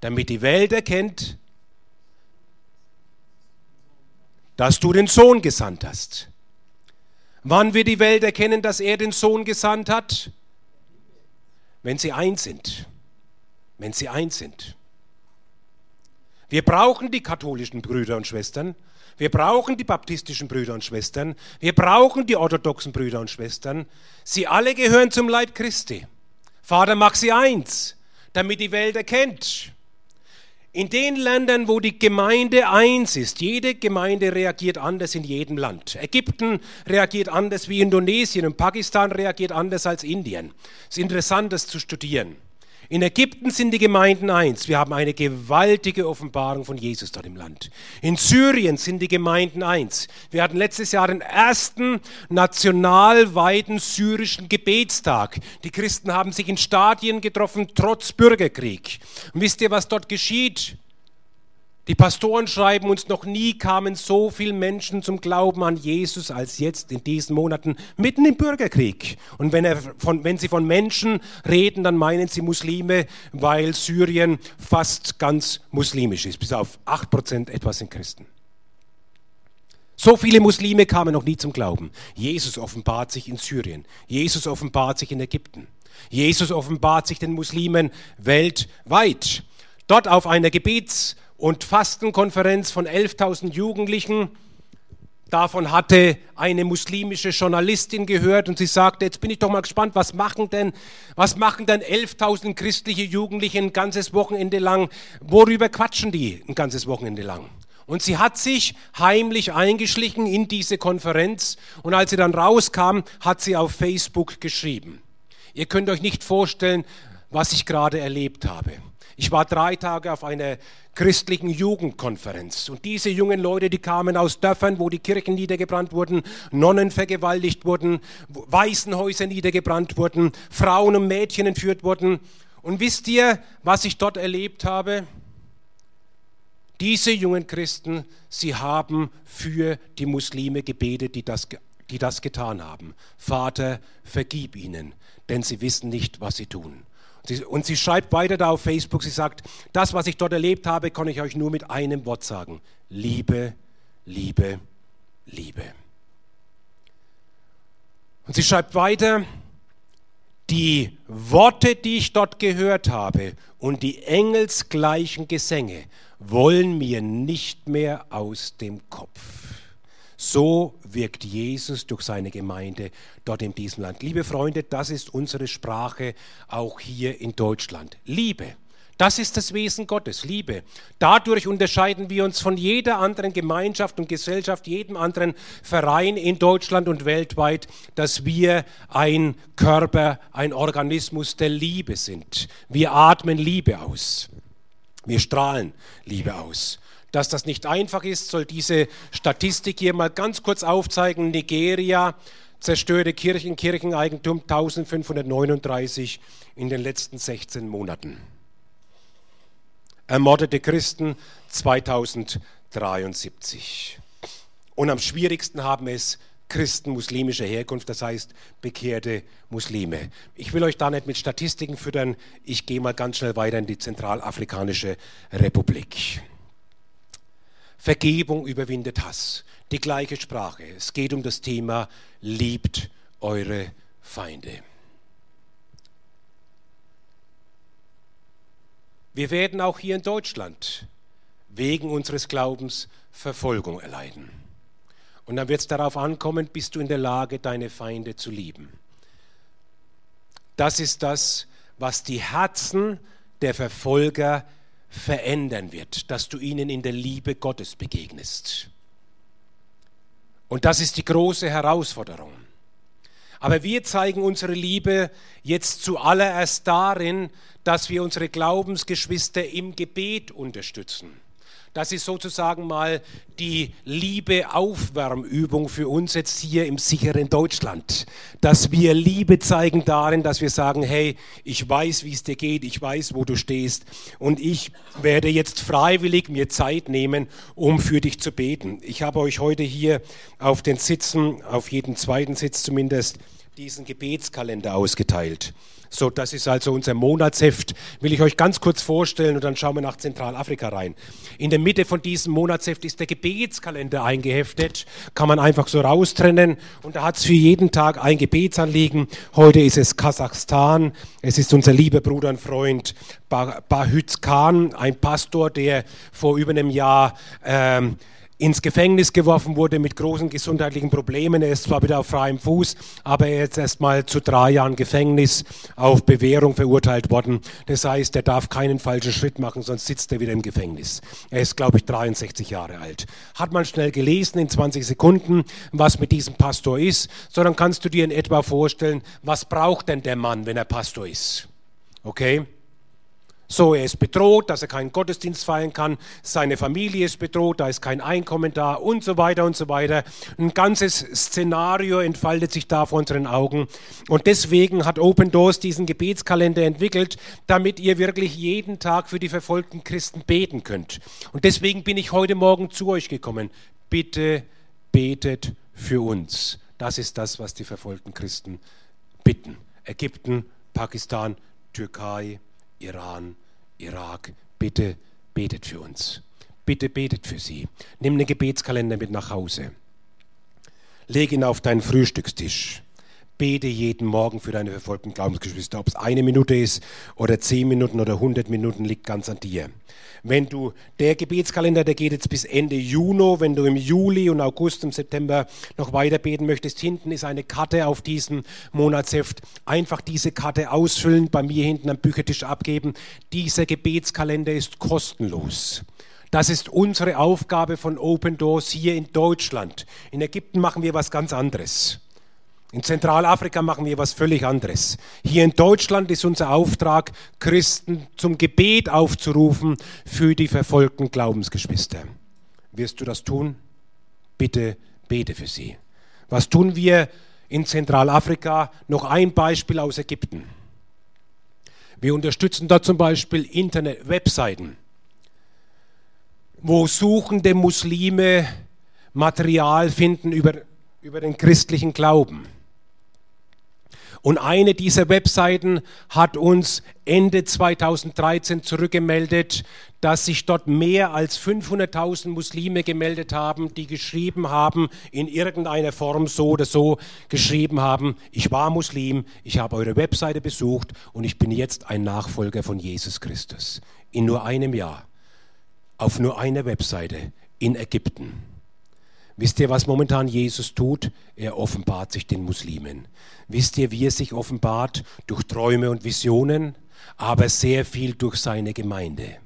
damit die Welt erkennt, dass du den Sohn gesandt hast. Wann wird die Welt erkennen, dass er den Sohn gesandt hat? Wenn sie eins sind. Wenn sie eins sind. Wir brauchen die katholischen Brüder und Schwestern. Wir brauchen die baptistischen Brüder und Schwestern. Wir brauchen die orthodoxen Brüder und Schwestern. Sie alle gehören zum Leib Christi. Vater, mach sie eins, damit die Welt erkennt. In den Ländern, wo die Gemeinde eins ist, jede Gemeinde reagiert anders in jedem Land. Ägypten reagiert anders wie Indonesien und Pakistan reagiert anders als Indien. Es ist interessant, das zu studieren. In Ägypten sind die Gemeinden eins. Wir haben eine gewaltige Offenbarung von Jesus dort im Land. In Syrien sind die Gemeinden eins. Wir hatten letztes Jahr den ersten nationalweiten syrischen Gebetstag. Die Christen haben sich in Stadien getroffen, trotz Bürgerkrieg. Und wisst ihr, was dort geschieht? Die Pastoren schreiben uns, noch nie kamen so viele Menschen zum Glauben an Jesus als jetzt in diesen Monaten mitten im Bürgerkrieg. Und wenn, von, wenn sie von Menschen reden, dann meinen sie Muslime, weil Syrien fast ganz muslimisch ist. Bis auf 8% etwas sind Christen. So viele Muslime kamen noch nie zum Glauben. Jesus offenbart sich in Syrien. Jesus offenbart sich in Ägypten. Jesus offenbart sich den Muslimen weltweit. Dort auf einer Gebets- und Fastenkonferenz von 11.000 Jugendlichen. Davon hatte eine muslimische Journalistin gehört und sie sagte, jetzt bin ich doch mal gespannt, was machen denn, was machen denn 11.000 christliche Jugendliche ein ganzes Wochenende lang? Worüber quatschen die ein ganzes Wochenende lang? Und sie hat sich heimlich eingeschlichen in diese Konferenz und als sie dann rauskam, hat sie auf Facebook geschrieben. Ihr könnt euch nicht vorstellen, was ich gerade erlebt habe. Ich war drei Tage auf einer christlichen Jugendkonferenz. Und diese jungen Leute, die kamen aus Dörfern, wo die Kirchen niedergebrannt wurden, Nonnen vergewaltigt wurden, Waisenhäuser niedergebrannt wurden, Frauen und Mädchen entführt wurden. Und wisst ihr, was ich dort erlebt habe? Diese jungen Christen, sie haben für die Muslime gebetet, die das, die das getan haben. Vater, vergib ihnen, denn sie wissen nicht, was sie tun. Und sie schreibt weiter da auf Facebook, sie sagt, das, was ich dort erlebt habe, kann ich euch nur mit einem Wort sagen. Liebe, Liebe, Liebe. Und sie schreibt weiter, die Worte, die ich dort gehört habe und die engelsgleichen Gesänge wollen mir nicht mehr aus dem Kopf. So wirkt Jesus durch seine Gemeinde dort in diesem Land. Liebe Freunde, das ist unsere Sprache auch hier in Deutschland. Liebe. Das ist das Wesen Gottes, Liebe. Dadurch unterscheiden wir uns von jeder anderen Gemeinschaft und Gesellschaft, jedem anderen Verein in Deutschland und weltweit, dass wir ein Körper, ein Organismus der Liebe sind. Wir atmen Liebe aus. Wir strahlen Liebe aus. Dass das nicht einfach ist, soll diese Statistik hier mal ganz kurz aufzeigen. Nigeria, zerstörte Kirchen, Kircheneigentum 1539 in den letzten 16 Monaten. Ermordete Christen 2073. Und am schwierigsten haben es Christen muslimischer Herkunft, das heißt bekehrte Muslime. Ich will euch da nicht mit Statistiken füttern, ich gehe mal ganz schnell weiter in die Zentralafrikanische Republik. Vergebung überwindet Hass. Die gleiche Sprache. Es geht um das Thema, liebt eure Feinde. Wir werden auch hier in Deutschland wegen unseres Glaubens Verfolgung erleiden. Und dann wird es darauf ankommen, bist du in der Lage, deine Feinde zu lieben. Das ist das, was die Herzen der Verfolger verändern wird, dass du ihnen in der Liebe Gottes begegnest. Und das ist die große Herausforderung. Aber wir zeigen unsere Liebe jetzt zuallererst darin, dass wir unsere Glaubensgeschwister im Gebet unterstützen. Das ist sozusagen mal die Liebe-Aufwärmübung für uns jetzt hier im sicheren Deutschland. Dass wir Liebe zeigen darin, dass wir sagen, hey, ich weiß, wie es dir geht, ich weiß, wo du stehst und ich werde jetzt freiwillig mir Zeit nehmen, um für dich zu beten. Ich habe euch heute hier auf den Sitzen, auf jeden zweiten Sitz zumindest, diesen Gebetskalender ausgeteilt. So, das ist also unser Monatsheft. Will ich euch ganz kurz vorstellen und dann schauen wir nach Zentralafrika rein. In der Mitte von diesem Monatsheft ist der Gebetskalender eingeheftet. Kann man einfach so raustrennen und da hat es für jeden Tag ein Gebetsanliegen. Heute ist es Kasachstan. Es ist unser lieber Bruder und Freund Bahüz Khan, ein Pastor, der vor über einem Jahr ähm, ins Gefängnis geworfen wurde mit großen gesundheitlichen Problemen. Er ist zwar wieder auf freiem Fuß, aber er ist erst mal zu drei Jahren Gefängnis auf Bewährung verurteilt worden. Das heißt, er darf keinen falschen Schritt machen, sonst sitzt er wieder im Gefängnis. Er ist, glaube ich, 63 Jahre alt. Hat man schnell gelesen in 20 Sekunden, was mit diesem Pastor ist, sondern kannst du dir in etwa vorstellen, was braucht denn der Mann, wenn er Pastor ist? Okay? So, er ist bedroht, dass er keinen Gottesdienst feiern kann, seine Familie ist bedroht, da ist kein Einkommen da und so weiter und so weiter. Ein ganzes Szenario entfaltet sich da vor unseren Augen. Und deswegen hat Open Doors diesen Gebetskalender entwickelt, damit ihr wirklich jeden Tag für die verfolgten Christen beten könnt. Und deswegen bin ich heute Morgen zu euch gekommen. Bitte betet für uns. Das ist das, was die verfolgten Christen bitten. Ägypten, Pakistan, Türkei, Iran, Irak, bitte betet für uns. Bitte betet für sie. Nimm den Gebetskalender mit nach Hause. Leg ihn auf deinen Frühstückstisch. Bete jeden Morgen für deine verfolgten Glaubensgeschwister. Ob es eine Minute ist oder zehn Minuten oder hundert Minuten, liegt ganz an dir. Wenn du, der Gebetskalender, der geht jetzt bis Ende Juni, wenn du im Juli und August und September noch weiter beten möchtest, hinten ist eine Karte auf diesem Monatsheft. Einfach diese Karte ausfüllen, bei mir hinten am Büchertisch abgeben. Dieser Gebetskalender ist kostenlos. Das ist unsere Aufgabe von Open Doors hier in Deutschland. In Ägypten machen wir was ganz anderes. In Zentralafrika machen wir was völlig anderes. Hier in Deutschland ist unser Auftrag, Christen zum Gebet aufzurufen für die verfolgten Glaubensgeschwister. Wirst du das tun? Bitte bete für sie. Was tun wir in Zentralafrika? Noch ein Beispiel aus Ägypten. Wir unterstützen da zum Beispiel Internet-Webseiten, wo suchende Muslime Material finden über, über den christlichen Glauben. Und eine dieser Webseiten hat uns Ende 2013 zurückgemeldet, dass sich dort mehr als 500.000 Muslime gemeldet haben, die geschrieben haben, in irgendeiner Form so oder so geschrieben haben, ich war Muslim, ich habe eure Webseite besucht und ich bin jetzt ein Nachfolger von Jesus Christus. In nur einem Jahr, auf nur einer Webseite in Ägypten. Wisst ihr, was momentan Jesus tut? Er offenbart sich den Muslimen. Wisst ihr, wie er sich offenbart? Durch Träume und Visionen, aber sehr viel durch seine Gemeinde.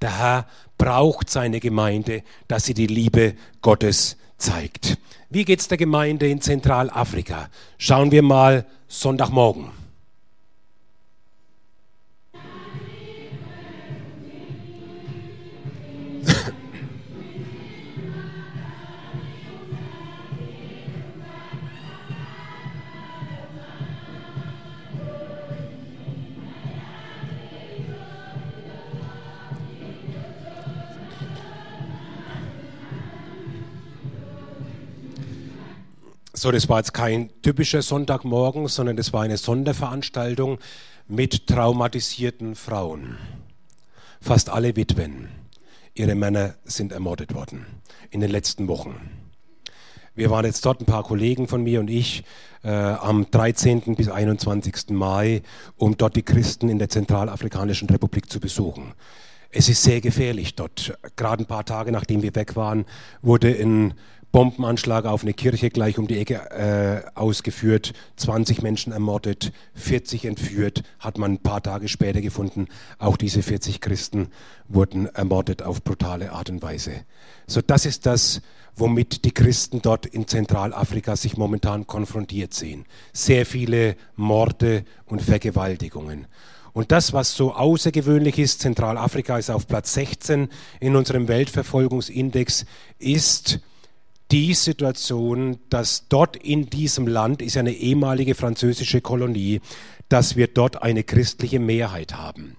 Der Herr braucht seine Gemeinde, dass sie die Liebe Gottes zeigt. Wie geht's der Gemeinde in Zentralafrika? Schauen wir mal Sonntagmorgen. So, das war jetzt kein typischer Sonntagmorgen, sondern das war eine Sonderveranstaltung mit traumatisierten Frauen. Fast alle Witwen. Ihre Männer sind ermordet worden in den letzten Wochen. Wir waren jetzt dort, ein paar Kollegen von mir und ich, äh, am 13. bis 21. Mai, um dort die Christen in der Zentralafrikanischen Republik zu besuchen. Es ist sehr gefährlich dort. Gerade ein paar Tage nachdem wir weg waren, wurde ein Bombenanschlag auf eine Kirche gleich um die Ecke äh, ausgeführt, 20 Menschen ermordet, 40 entführt, hat man ein paar Tage später gefunden. Auch diese 40 Christen wurden ermordet auf brutale Art und Weise. So, das ist das, womit die Christen dort in Zentralafrika sich momentan konfrontiert sehen. Sehr viele Morde und Vergewaltigungen. Und das, was so außergewöhnlich ist, Zentralafrika ist auf Platz 16 in unserem Weltverfolgungsindex, ist, die Situation, dass dort in diesem Land ist eine ehemalige französische Kolonie, dass wir dort eine christliche Mehrheit haben.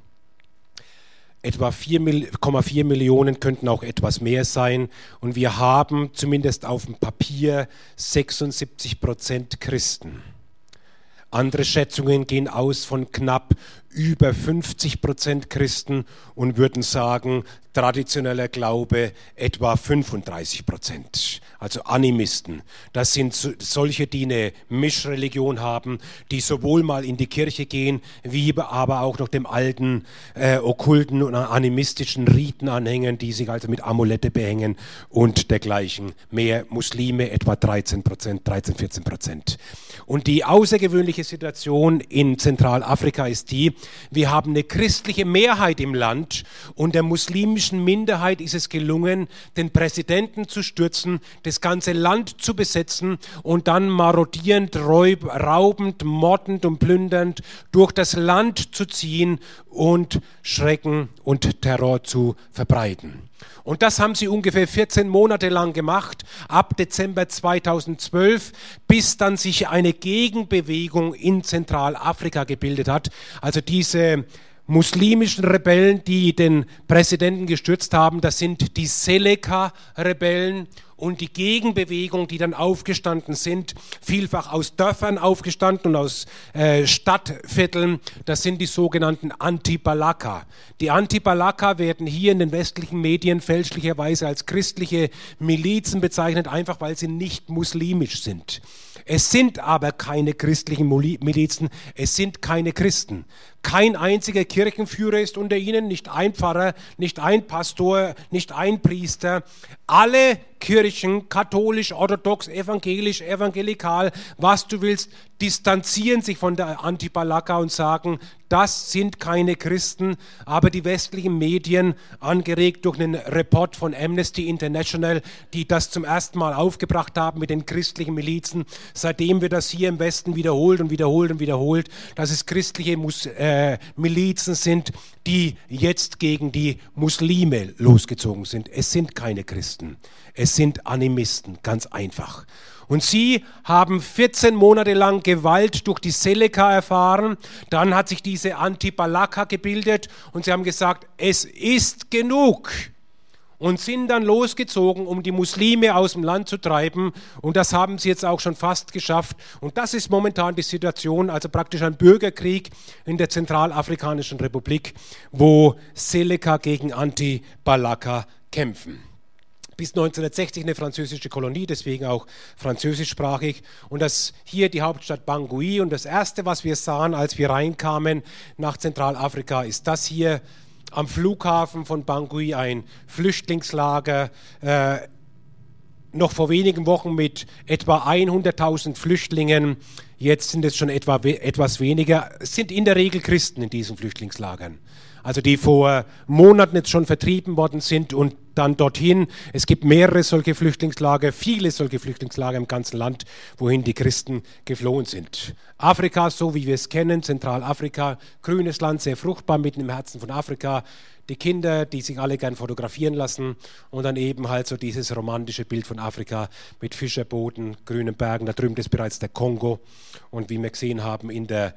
Etwa 4,4 Millionen könnten auch etwas mehr sein. Und wir haben zumindest auf dem Papier 76 Prozent Christen. Andere Schätzungen gehen aus von knapp über 50 Prozent Christen und würden sagen, traditioneller Glaube etwa 35 Prozent, also Animisten. Das sind solche, die eine Mischreligion haben, die sowohl mal in die Kirche gehen, wie aber auch noch dem alten äh, okkulten und animistischen Riten anhängen, die sich also mit Amulette behängen und dergleichen. Mehr Muslime, etwa 13 Prozent, 13, 14 Prozent. Und die außergewöhnliche Situation in Zentralafrika ist die, wir haben eine christliche Mehrheit im Land und der muslimischen Minderheit ist es gelungen, den Präsidenten zu stürzen, das ganze Land zu besetzen und dann marodierend, raubend, mordend und plündernd durch das Land zu ziehen und Schrecken und Terror zu verbreiten. Und das haben sie ungefähr 14 Monate lang gemacht, ab Dezember 2012, bis dann sich eine Gegenbewegung in Zentralafrika gebildet hat. Also diese muslimischen Rebellen, die den Präsidenten gestürzt haben, das sind die Seleka-Rebellen und die Gegenbewegung, die dann aufgestanden sind, vielfach aus Dörfern aufgestanden und aus äh, Stadtvierteln, das sind die sogenannten Anti-Balaka. Die Anti-Balaka werden hier in den westlichen Medien fälschlicherweise als christliche Milizen bezeichnet, einfach weil sie nicht muslimisch sind. Es sind aber keine christlichen Milizen, es sind keine Christen. Kein einziger Kirchenführer ist unter ihnen, nicht ein Pfarrer, nicht ein Pastor, nicht ein Priester. Alle Kirchen, katholisch, orthodox, evangelisch, evangelikal, was du willst, distanzieren sich von der Antibalaka und sagen, das sind keine Christen, aber die westlichen Medien, angeregt durch einen Report von Amnesty International, die das zum ersten Mal aufgebracht haben mit den christlichen Milizen, seitdem wir das hier im Westen wiederholt und wiederholt und wiederholt, dass es christliche Mus äh, Milizen sind, die jetzt gegen die Muslime losgezogen sind. Es sind keine Christen. Es sind Animisten, ganz einfach. Und sie haben 14 Monate lang Gewalt durch die Seleka erfahren. Dann hat sich diese Antibalaka gebildet und sie haben gesagt, es ist genug. Und sind dann losgezogen, um die Muslime aus dem Land zu treiben. Und das haben sie jetzt auch schon fast geschafft. Und das ist momentan die Situation, also praktisch ein Bürgerkrieg in der Zentralafrikanischen Republik, wo Seleka gegen Anti-Balaka kämpfen bis 1960 eine französische Kolonie, deswegen auch französischsprachig. Und das hier die Hauptstadt Bangui. Und das Erste, was wir sahen, als wir reinkamen nach Zentralafrika, ist das hier am Flughafen von Bangui, ein Flüchtlingslager. Äh, noch vor wenigen Wochen mit etwa 100.000 Flüchtlingen. Jetzt sind es schon etwa etwas weniger. Es sind in der Regel Christen in diesen Flüchtlingslagern also die vor Monaten jetzt schon vertrieben worden sind und dann dorthin. Es gibt mehrere solche Flüchtlingslager, viele solche Flüchtlingslager im ganzen Land, wohin die Christen geflohen sind. Afrika, so wie wir es kennen, Zentralafrika, grünes Land, sehr fruchtbar mitten im Herzen von Afrika. Die Kinder, die sich alle gern fotografieren lassen und dann eben halt so dieses romantische Bild von Afrika mit Fischerbooten, grünen Bergen. Da drüben ist bereits der Kongo und wie wir gesehen haben in der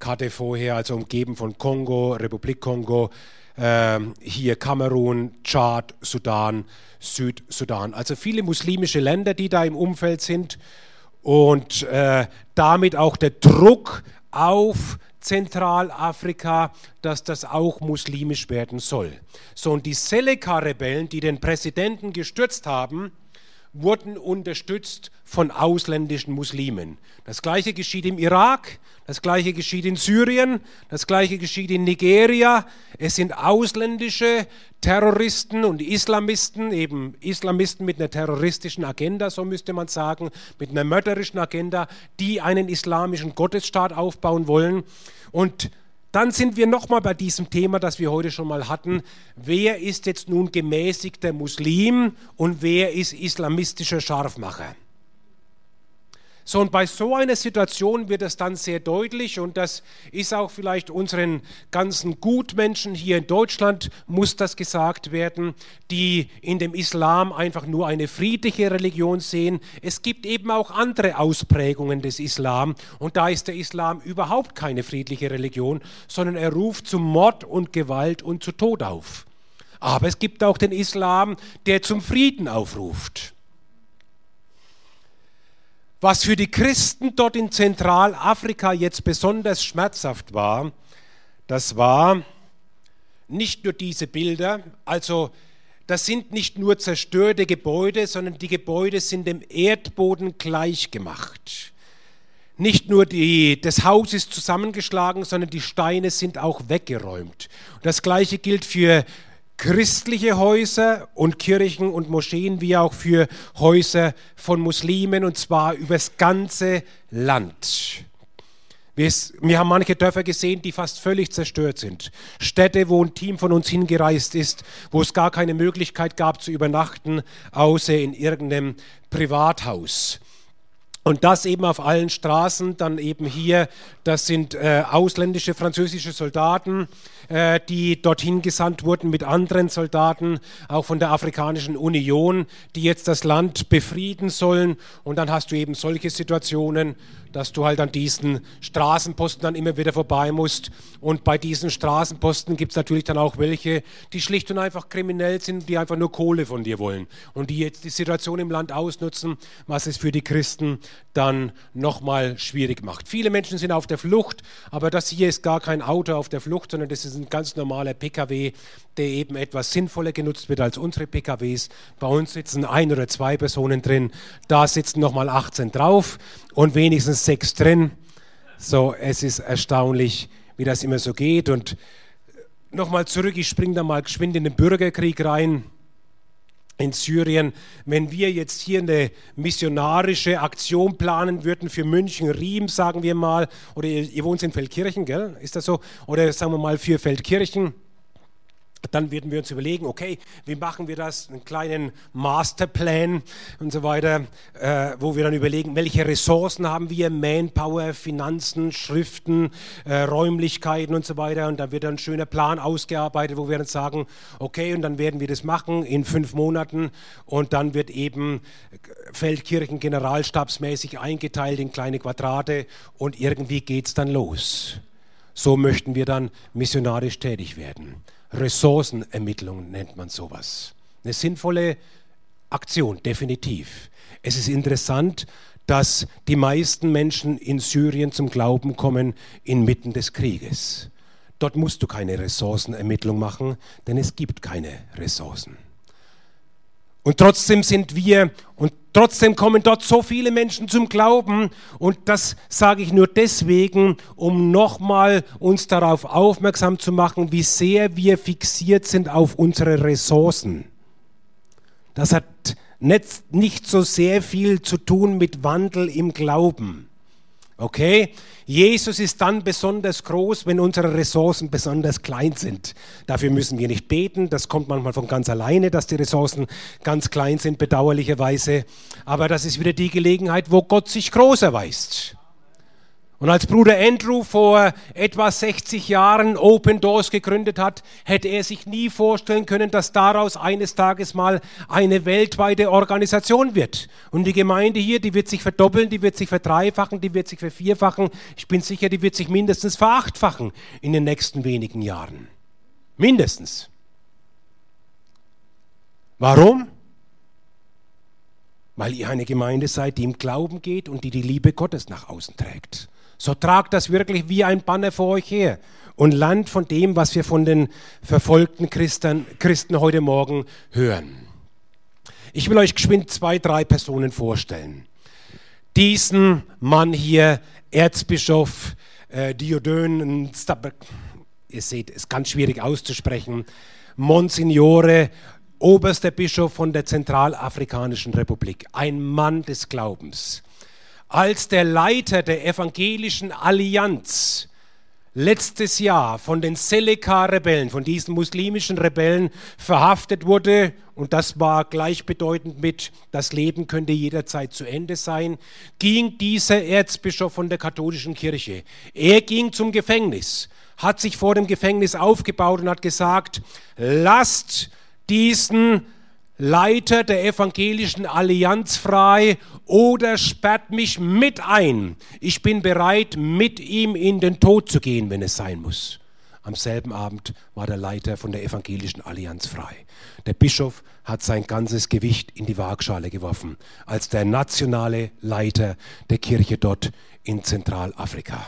Karte vorher, also umgeben von Kongo, Republik Kongo, äh, hier Kamerun, Tschad, Sudan, Südsudan. Also viele muslimische Länder, die da im Umfeld sind und äh, damit auch der Druck auf Zentralafrika, dass das auch muslimisch werden soll. So, und die Seleka-Rebellen, die den Präsidenten gestürzt haben, wurden unterstützt von ausländischen Muslimen. Das gleiche geschieht im Irak, das gleiche geschieht in Syrien, das gleiche geschieht in Nigeria. Es sind ausländische Terroristen und Islamisten, eben Islamisten mit einer terroristischen Agenda, so müsste man sagen, mit einer mörderischen Agenda, die einen islamischen Gottesstaat aufbauen wollen. Und dann sind wir nochmal bei diesem Thema, das wir heute schon mal hatten. Wer ist jetzt nun gemäßigter Muslim und wer ist islamistischer Scharfmacher? So, und bei so einer Situation wird es dann sehr deutlich, und das ist auch vielleicht unseren ganzen Gutmenschen hier in Deutschland, muss das gesagt werden, die in dem Islam einfach nur eine friedliche Religion sehen. Es gibt eben auch andere Ausprägungen des Islam, und da ist der Islam überhaupt keine friedliche Religion, sondern er ruft zu Mord und Gewalt und zu Tod auf. Aber es gibt auch den Islam, der zum Frieden aufruft. Was für die Christen dort in Zentralafrika jetzt besonders schmerzhaft war, das war nicht nur diese Bilder, also das sind nicht nur zerstörte Gebäude, sondern die Gebäude sind dem Erdboden gleichgemacht. Nicht nur die, das Haus ist zusammengeschlagen, sondern die Steine sind auch weggeräumt. Das gleiche gilt für christliche Häuser und Kirchen und Moscheen wie auch für Häuser von Muslimen und zwar übers ganze Land. Wir, haben manche Dörfer gesehen, die fast völlig zerstört sind. Städte, wo ein Team von uns hingereist ist, wo es gar keine Möglichkeit gab zu übernachten, außer in irgendeinem Privathaus. Und das eben auf allen Straßen, dann eben hier, das sind äh, ausländische französische Soldaten, äh, die dorthin gesandt wurden mit anderen Soldaten, auch von der Afrikanischen Union, die jetzt das Land befrieden sollen. Und dann hast du eben solche Situationen, dass du halt an diesen Straßenposten dann immer wieder vorbei musst. Und bei diesen Straßenposten gibt es natürlich dann auch welche, die schlicht und einfach kriminell sind, die einfach nur Kohle von dir wollen und die jetzt die Situation im Land ausnutzen, was es für die Christen dann nochmal schwierig macht. Viele Menschen sind auf der Flucht, aber das hier ist gar kein Auto auf der Flucht, sondern das ist ein ganz normaler Pkw, der eben etwas sinnvoller genutzt wird als unsere Pkws. Bei uns sitzen ein oder zwei Personen drin, da sitzen nochmal 18 drauf und wenigstens sechs drin. So, es ist erstaunlich, wie das immer so geht. Und nochmal zurück, ich springe da mal geschwind in den Bürgerkrieg rein in Syrien, wenn wir jetzt hier eine missionarische Aktion planen würden für München, Riem, sagen wir mal, oder ihr, ihr wohnt in Feldkirchen, gell? Ist das so? Oder sagen wir mal für Feldkirchen dann werden wir uns überlegen, okay, wie machen wir das? Einen kleinen Masterplan und so weiter, äh, wo wir dann überlegen, welche Ressourcen haben wir, Manpower, Finanzen, Schriften, äh, Räumlichkeiten und so weiter. Und da wird dann ein schöner Plan ausgearbeitet, wo wir dann sagen, okay, und dann werden wir das machen in fünf Monaten. Und dann wird eben Feldkirchen generalstabsmäßig eingeteilt in kleine Quadrate und irgendwie geht es dann los. So möchten wir dann missionarisch tätig werden. Ressourcenermittlung nennt man sowas. Eine sinnvolle Aktion, definitiv. Es ist interessant, dass die meisten Menschen in Syrien zum Glauben kommen inmitten des Krieges. Dort musst du keine Ressourcenermittlung machen, denn es gibt keine Ressourcen. Und trotzdem sind wir, und trotzdem kommen dort so viele Menschen zum Glauben. Und das sage ich nur deswegen, um nochmal uns darauf aufmerksam zu machen, wie sehr wir fixiert sind auf unsere Ressourcen. Das hat nicht, nicht so sehr viel zu tun mit Wandel im Glauben. Okay? Jesus ist dann besonders groß, wenn unsere Ressourcen besonders klein sind. Dafür müssen wir nicht beten. Das kommt manchmal von ganz alleine, dass die Ressourcen ganz klein sind, bedauerlicherweise. Aber das ist wieder die Gelegenheit, wo Gott sich groß erweist. Und als Bruder Andrew vor etwa 60 Jahren Open Doors gegründet hat, hätte er sich nie vorstellen können, dass daraus eines Tages mal eine weltweite Organisation wird. Und die Gemeinde hier, die wird sich verdoppeln, die wird sich verdreifachen, die wird sich vervierfachen. Ich bin sicher, die wird sich mindestens verachtfachen in den nächsten wenigen Jahren. Mindestens. Warum? Weil ihr eine Gemeinde seid, die im Glauben geht und die die Liebe Gottes nach außen trägt. So tragt das wirklich wie ein Banner vor euch her und lernt von dem, was wir von den verfolgten Christen, Christen heute Morgen hören. Ich will euch geschwind zwei, drei Personen vorstellen. Diesen Mann hier, Erzbischof äh, Diodön, ihr seht, ist ganz schwierig auszusprechen, Monsignore, oberster Bischof von der Zentralafrikanischen Republik, ein Mann des Glaubens. Als der Leiter der evangelischen Allianz letztes Jahr von den Seleka-Rebellen, von diesen muslimischen Rebellen verhaftet wurde, und das war gleichbedeutend mit, das Leben könnte jederzeit zu Ende sein, ging dieser Erzbischof von der katholischen Kirche. Er ging zum Gefängnis, hat sich vor dem Gefängnis aufgebaut und hat gesagt, lasst diesen Leiter der evangelischen Allianz frei oder sperrt mich mit ein. Ich bin bereit, mit ihm in den Tod zu gehen, wenn es sein muss. Am selben Abend war der Leiter von der evangelischen Allianz frei. Der Bischof hat sein ganzes Gewicht in die Waagschale geworfen, als der nationale Leiter der Kirche dort in Zentralafrika.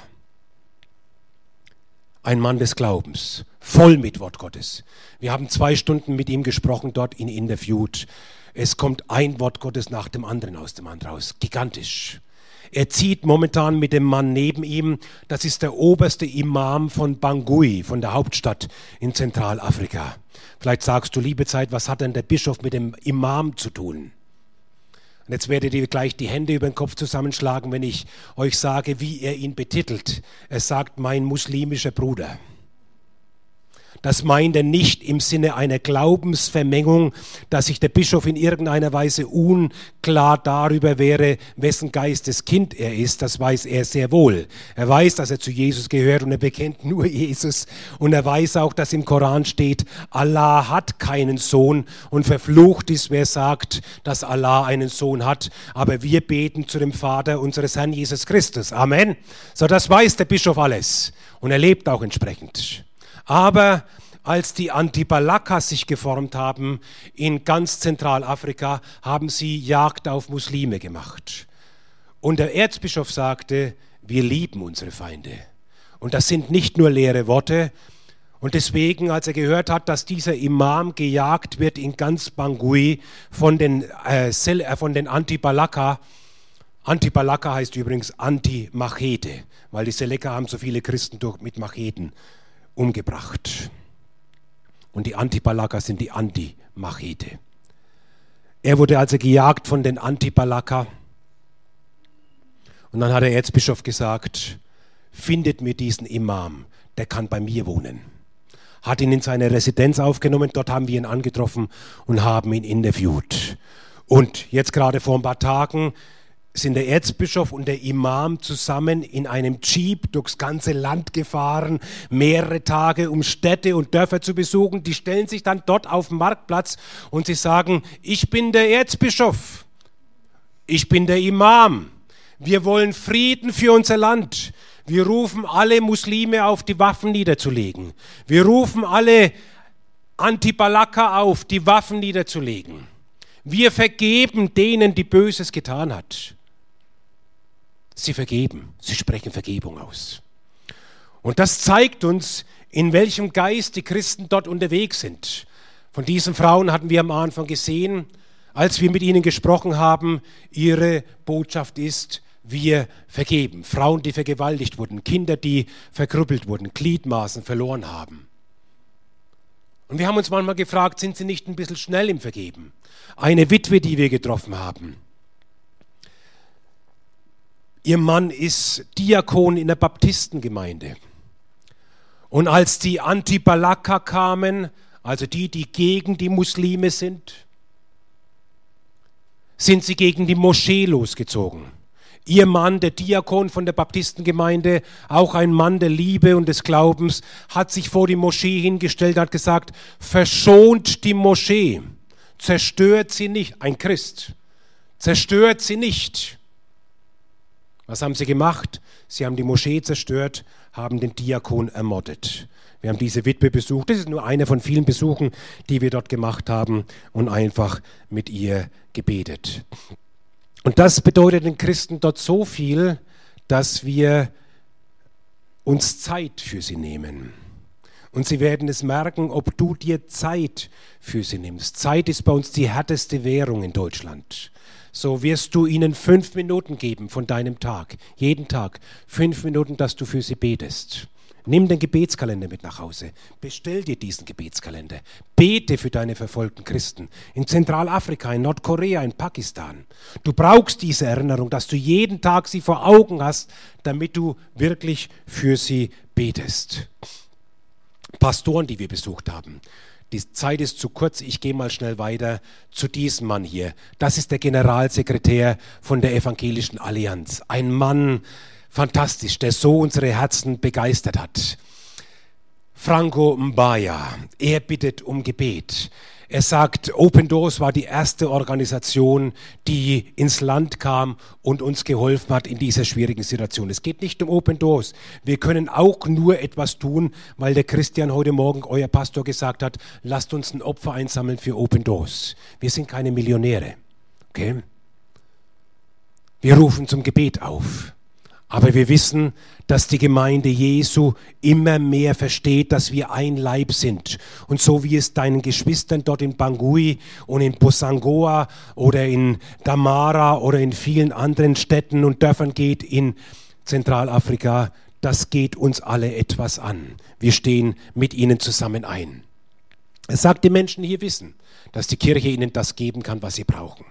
Ein Mann des Glaubens, voll mit Wort Gottes. Wir haben zwei Stunden mit ihm gesprochen, dort ihn interviewt. Es kommt ein Wort Gottes nach dem anderen aus dem Mann raus. Gigantisch. Er zieht momentan mit dem Mann neben ihm. Das ist der oberste Imam von Bangui, von der Hauptstadt in Zentralafrika. Vielleicht sagst du, liebe Zeit, was hat denn der Bischof mit dem Imam zu tun? Und jetzt werdet ihr gleich die Hände über den Kopf zusammenschlagen, wenn ich euch sage, wie er ihn betitelt. Er sagt, mein muslimischer Bruder. Das meint er nicht im Sinne einer Glaubensvermengung, dass sich der Bischof in irgendeiner Weise unklar darüber wäre, wessen Geistes Kind er ist. Das weiß er sehr wohl. Er weiß, dass er zu Jesus gehört und er bekennt nur Jesus. Und er weiß auch, dass im Koran steht, Allah hat keinen Sohn und verflucht ist, wer sagt, dass Allah einen Sohn hat. Aber wir beten zu dem Vater unseres Herrn Jesus Christus. Amen. So, das weiß der Bischof alles. Und er lebt auch entsprechend. Aber als die Antibalakas sich geformt haben in ganz Zentralafrika, haben sie Jagd auf Muslime gemacht. Und der Erzbischof sagte, wir lieben unsere Feinde. Und das sind nicht nur leere Worte. Und deswegen, als er gehört hat, dass dieser Imam gejagt wird in ganz Bangui von den, äh, äh von den Antibalaka, Antibalaka heißt übrigens Anti-Machete, weil die Seleka haben so viele Christen durch, mit Macheten umgebracht. Und die Antipalaka sind die Anti-Machete. Er wurde also gejagt von den Antipalaka. Und dann hat der Erzbischof gesagt, findet mir diesen Imam, der kann bei mir wohnen. Hat ihn in seine Residenz aufgenommen, dort haben wir ihn angetroffen und haben ihn interviewt. Und jetzt gerade vor ein paar Tagen sind der Erzbischof und der Imam zusammen in einem Jeep durchs ganze Land gefahren, mehrere Tage, um Städte und Dörfer zu besuchen. Die stellen sich dann dort auf den Marktplatz und sie sagen, ich bin der Erzbischof, ich bin der Imam, wir wollen Frieden für unser Land. Wir rufen alle Muslime auf, die Waffen niederzulegen. Wir rufen alle Antibalaka auf, die Waffen niederzulegen. Wir vergeben denen, die Böses getan hat. Sie vergeben, sie sprechen Vergebung aus. Und das zeigt uns, in welchem Geist die Christen dort unterwegs sind. Von diesen Frauen hatten wir am Anfang gesehen, als wir mit ihnen gesprochen haben, ihre Botschaft ist, wir vergeben. Frauen, die vergewaltigt wurden, Kinder, die verkrüppelt wurden, Gliedmaßen verloren haben. Und wir haben uns manchmal gefragt, sind sie nicht ein bisschen schnell im Vergeben? Eine Witwe, die wir getroffen haben, Ihr Mann ist Diakon in der Baptistengemeinde. Und als die Antibalaka kamen, also die, die gegen die Muslime sind, sind sie gegen die Moschee losgezogen. Ihr Mann, der Diakon von der Baptistengemeinde, auch ein Mann der Liebe und des Glaubens, hat sich vor die Moschee hingestellt hat gesagt, verschont die Moschee, zerstört sie nicht, ein Christ, zerstört sie nicht. Was haben sie gemacht? Sie haben die Moschee zerstört, haben den Diakon ermordet. Wir haben diese Witwe besucht. Das ist nur einer von vielen Besuchen, die wir dort gemacht haben und einfach mit ihr gebetet. Und das bedeutet den Christen dort so viel, dass wir uns Zeit für sie nehmen. Und sie werden es merken, ob du dir Zeit für sie nimmst. Zeit ist bei uns die härteste Währung in Deutschland. So wirst du ihnen fünf Minuten geben von deinem Tag, jeden Tag, fünf Minuten, dass du für sie betest. Nimm den Gebetskalender mit nach Hause. Bestell dir diesen Gebetskalender. Bete für deine verfolgten Christen in Zentralafrika, in Nordkorea, in Pakistan. Du brauchst diese Erinnerung, dass du jeden Tag sie vor Augen hast, damit du wirklich für sie betest. Pastoren, die wir besucht haben. Die Zeit ist zu kurz, ich gehe mal schnell weiter zu diesem Mann hier. Das ist der Generalsekretär von der Evangelischen Allianz. Ein Mann, fantastisch, der so unsere Herzen begeistert hat. Franco Mbaya, er bittet um Gebet. Er sagt, Open Doors war die erste Organisation, die ins Land kam und uns geholfen hat in dieser schwierigen Situation. Es geht nicht um Open Doors. Wir können auch nur etwas tun, weil der Christian heute Morgen, euer Pastor, gesagt hat, lasst uns ein Opfer einsammeln für Open Doors. Wir sind keine Millionäre. Okay? Wir rufen zum Gebet auf. Aber wir wissen, dass die Gemeinde Jesu immer mehr versteht, dass wir ein Leib sind. Und so wie es deinen Geschwistern dort in Bangui und in Bosangoa oder in Damara oder in vielen anderen Städten und Dörfern geht in Zentralafrika, das geht uns alle etwas an. Wir stehen mit ihnen zusammen ein. Es sagt, die Menschen hier wissen, dass die Kirche ihnen das geben kann, was sie brauchen.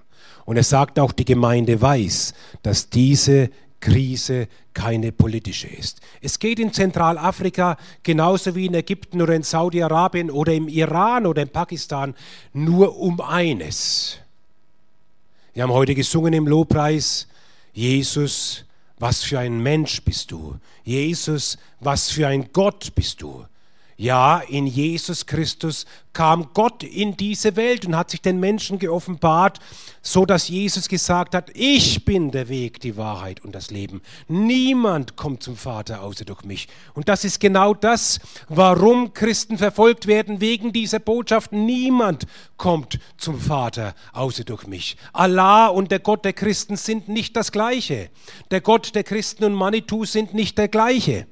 Und es sagt auch, die Gemeinde weiß, dass diese Krise keine politische ist. Es geht in Zentralafrika genauso wie in Ägypten oder in Saudi-Arabien oder im Iran oder in Pakistan nur um eines. Wir haben heute gesungen im Lobpreis, Jesus, was für ein Mensch bist du. Jesus, was für ein Gott bist du. Ja, in Jesus Christus kam Gott in diese Welt und hat sich den Menschen geoffenbart, so dass Jesus gesagt hat, ich bin der Weg, die Wahrheit und das Leben. Niemand kommt zum Vater außer durch mich. Und das ist genau das, warum Christen verfolgt werden, wegen dieser Botschaft. Niemand kommt zum Vater außer durch mich. Allah und der Gott der Christen sind nicht das gleiche. Der Gott der Christen und Manitou sind nicht der gleiche.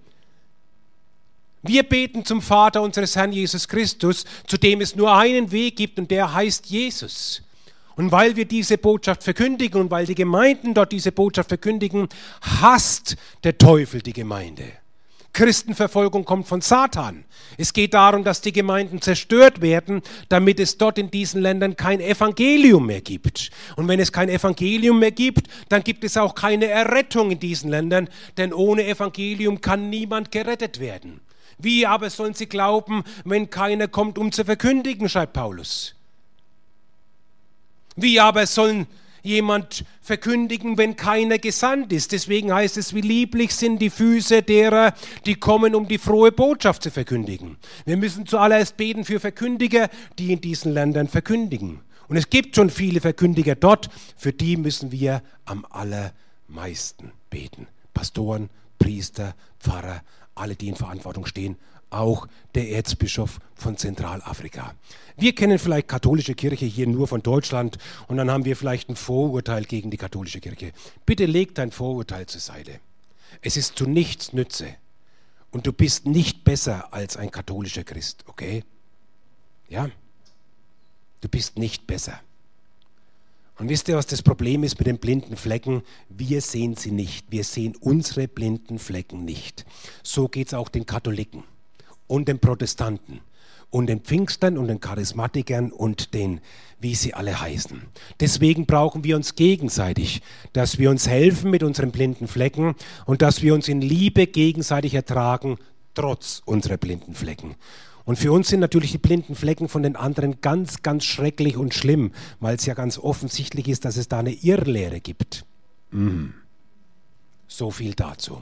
Wir beten zum Vater unseres Herrn Jesus Christus, zu dem es nur einen Weg gibt und der heißt Jesus. Und weil wir diese Botschaft verkündigen und weil die Gemeinden dort diese Botschaft verkündigen, hasst der Teufel die Gemeinde. Christenverfolgung kommt von Satan. Es geht darum, dass die Gemeinden zerstört werden, damit es dort in diesen Ländern kein Evangelium mehr gibt. Und wenn es kein Evangelium mehr gibt, dann gibt es auch keine Errettung in diesen Ländern, denn ohne Evangelium kann niemand gerettet werden. Wie aber sollen sie glauben, wenn keiner kommt, um zu verkündigen, schreibt Paulus. Wie aber sollen jemand verkündigen, wenn keiner gesandt ist? Deswegen heißt es, wie lieblich sind die Füße derer, die kommen, um die frohe Botschaft zu verkündigen. Wir müssen zuallererst beten für Verkündiger, die in diesen Ländern verkündigen. Und es gibt schon viele Verkündiger dort, für die müssen wir am allermeisten beten. Pastoren, Priester, Pfarrer, alle, die in Verantwortung stehen, auch der Erzbischof von Zentralafrika. Wir kennen vielleicht katholische Kirche hier nur von Deutschland und dann haben wir vielleicht ein Vorurteil gegen die katholische Kirche. Bitte leg dein Vorurteil zur Seite. Es ist zu nichts Nütze und du bist nicht besser als ein katholischer Christ, okay? Ja? Du bist nicht besser. Und wisst ihr, was das Problem ist mit den blinden Flecken? Wir sehen sie nicht. Wir sehen unsere blinden Flecken nicht. So geht es auch den Katholiken und den Protestanten und den Pfingstern und den Charismatikern und den, wie sie alle heißen. Deswegen brauchen wir uns gegenseitig, dass wir uns helfen mit unseren blinden Flecken und dass wir uns in Liebe gegenseitig ertragen, trotz unserer blinden Flecken. Und für uns sind natürlich die blinden Flecken von den anderen ganz, ganz schrecklich und schlimm, weil es ja ganz offensichtlich ist, dass es da eine Irrlehre gibt. Mm. So viel dazu.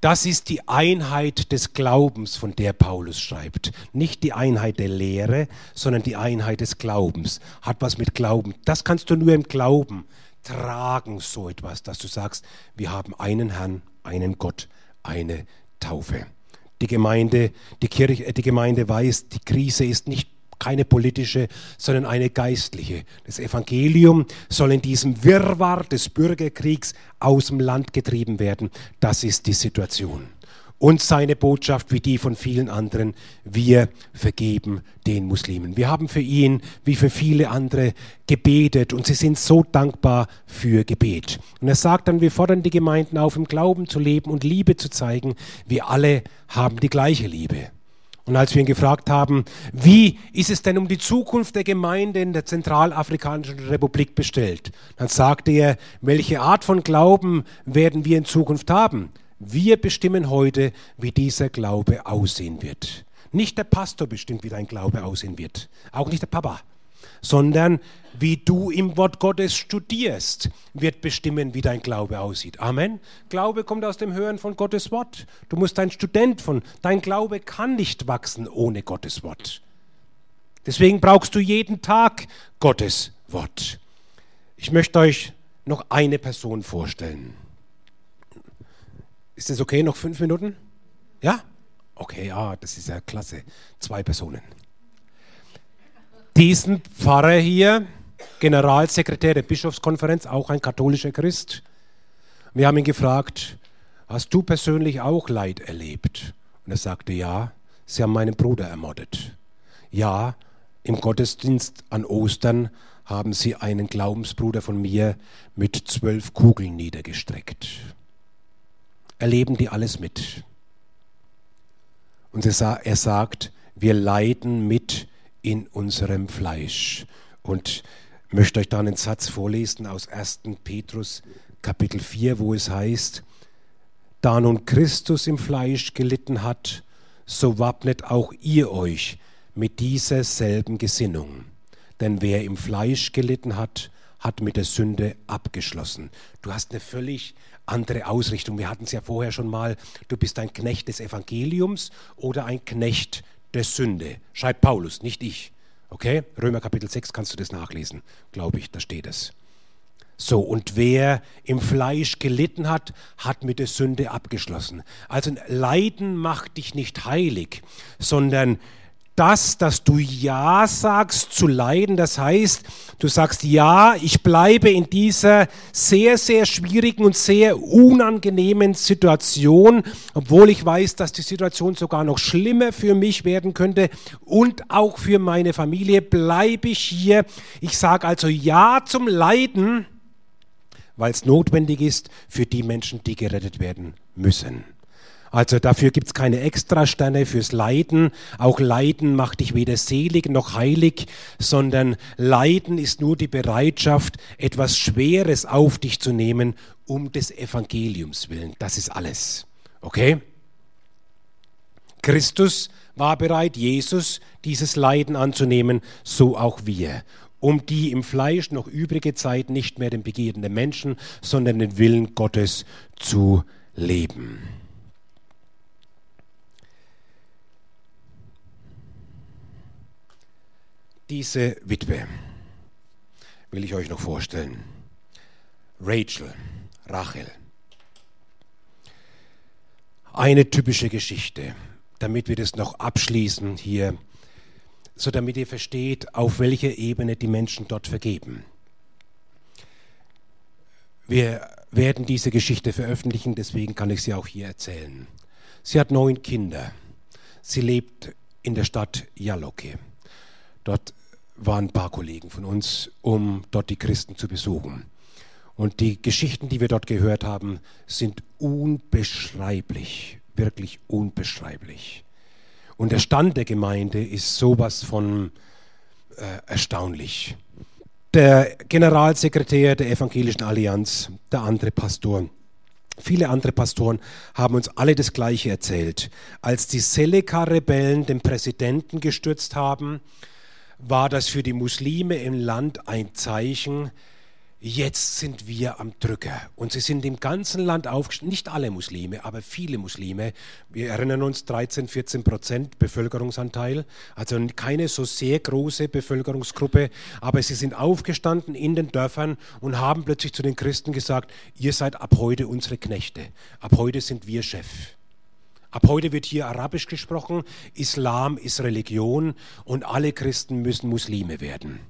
Das ist die Einheit des Glaubens, von der Paulus schreibt. Nicht die Einheit der Lehre, sondern die Einheit des Glaubens. Hat was mit Glauben. Das kannst du nur im Glauben tragen, so etwas, dass du sagst, wir haben einen Herrn, einen Gott, eine Taufe. Die Gemeinde, die Kirche, die Gemeinde weiß, die Krise ist nicht keine politische, sondern eine geistliche. Das Evangelium soll in diesem Wirrwarr des Bürgerkriegs aus dem Land getrieben werden. Das ist die Situation. Und seine Botschaft wie die von vielen anderen. Wir vergeben den Muslimen. Wir haben für ihn wie für viele andere gebetet und sie sind so dankbar für Gebet. Und er sagt dann, wir fordern die Gemeinden auf, im Glauben zu leben und Liebe zu zeigen. Wir alle haben die gleiche Liebe. Und als wir ihn gefragt haben, wie ist es denn um die Zukunft der Gemeinde in der Zentralafrikanischen Republik bestellt, dann sagte er, welche Art von Glauben werden wir in Zukunft haben? Wir bestimmen heute, wie dieser Glaube aussehen wird. Nicht der Pastor bestimmt, wie dein Glaube aussehen wird, auch nicht der Papa, sondern wie du im Wort Gottes studierst, wird bestimmen, wie dein Glaube aussieht. Amen. Glaube kommt aus dem Hören von Gottes Wort. Du musst ein Student von, dein Glaube kann nicht wachsen ohne Gottes Wort. Deswegen brauchst du jeden Tag Gottes Wort. Ich möchte euch noch eine Person vorstellen. Ist das okay? Noch fünf Minuten? Ja? Okay, ja, das ist ja klasse. Zwei Personen. Diesen Pfarrer hier, Generalsekretär der Bischofskonferenz, auch ein katholischer Christ. Wir haben ihn gefragt, hast du persönlich auch Leid erlebt? Und er sagte, ja, sie haben meinen Bruder ermordet. Ja, im Gottesdienst an Ostern haben sie einen Glaubensbruder von mir mit zwölf Kugeln niedergestreckt erleben die alles mit. Und er sagt, wir leiden mit in unserem Fleisch. Und möchte euch da einen Satz vorlesen aus 1. Petrus Kapitel 4, wo es heißt, da nun Christus im Fleisch gelitten hat, so wappnet auch ihr euch mit dieser selben Gesinnung. Denn wer im Fleisch gelitten hat, hat mit der Sünde abgeschlossen. Du hast eine völlig andere Ausrichtung. Wir hatten es ja vorher schon mal, du bist ein Knecht des Evangeliums oder ein Knecht der Sünde. Schreibt Paulus, nicht ich. Okay? Römer Kapitel 6 kannst du das nachlesen, glaube ich, da steht es. So, und wer im Fleisch gelitten hat, hat mit der Sünde abgeschlossen. Also Leiden macht dich nicht heilig, sondern das, dass du Ja sagst zu leiden. Das heißt, du sagst Ja, ich bleibe in dieser sehr, sehr schwierigen und sehr unangenehmen Situation, obwohl ich weiß, dass die Situation sogar noch schlimmer für mich werden könnte und auch für meine Familie, bleibe ich hier. Ich sage also Ja zum Leiden, weil es notwendig ist für die Menschen, die gerettet werden müssen. Also dafür gibt es keine Extrasterne fürs Leiden. Auch Leiden macht dich weder selig noch heilig, sondern Leiden ist nur die Bereitschaft, etwas Schweres auf dich zu nehmen, um des Evangeliums willen. Das ist alles. Okay? Christus war bereit, Jesus dieses Leiden anzunehmen, so auch wir um die im Fleisch noch übrige Zeit nicht mehr den Begierden der Menschen, sondern den Willen Gottes zu leben. Diese Witwe will ich euch noch vorstellen. Rachel, Rachel. Eine typische Geschichte, damit wir das noch abschließen hier, so damit ihr versteht, auf welcher Ebene die Menschen dort vergeben. Wir werden diese Geschichte veröffentlichen, deswegen kann ich sie auch hier erzählen. Sie hat neun Kinder. Sie lebt in der Stadt Jaloke. Dort waren ein paar Kollegen von uns, um dort die Christen zu besuchen. Und die Geschichten, die wir dort gehört haben, sind unbeschreiblich, wirklich unbeschreiblich. Und der Stand der Gemeinde ist sowas von äh, erstaunlich. Der Generalsekretär der Evangelischen Allianz, der andere Pastor, Viele andere Pastoren haben uns alle das Gleiche erzählt. Als die Seleka-Rebellen den Präsidenten gestürzt haben, war das für die Muslime im Land ein Zeichen, jetzt sind wir am Drücker. Und sie sind im ganzen Land aufgestiegen, nicht alle Muslime, aber viele Muslime. Wir erinnern uns 13, 14 Prozent Bevölkerungsanteil, also keine so sehr große Bevölkerungsgruppe, aber sie sind aufgestanden in den Dörfern und haben plötzlich zu den Christen gesagt, ihr seid ab heute unsere Knechte, ab heute sind wir Chef. Ab heute wird hier Arabisch gesprochen, Islam ist Religion und alle Christen müssen Muslime werden.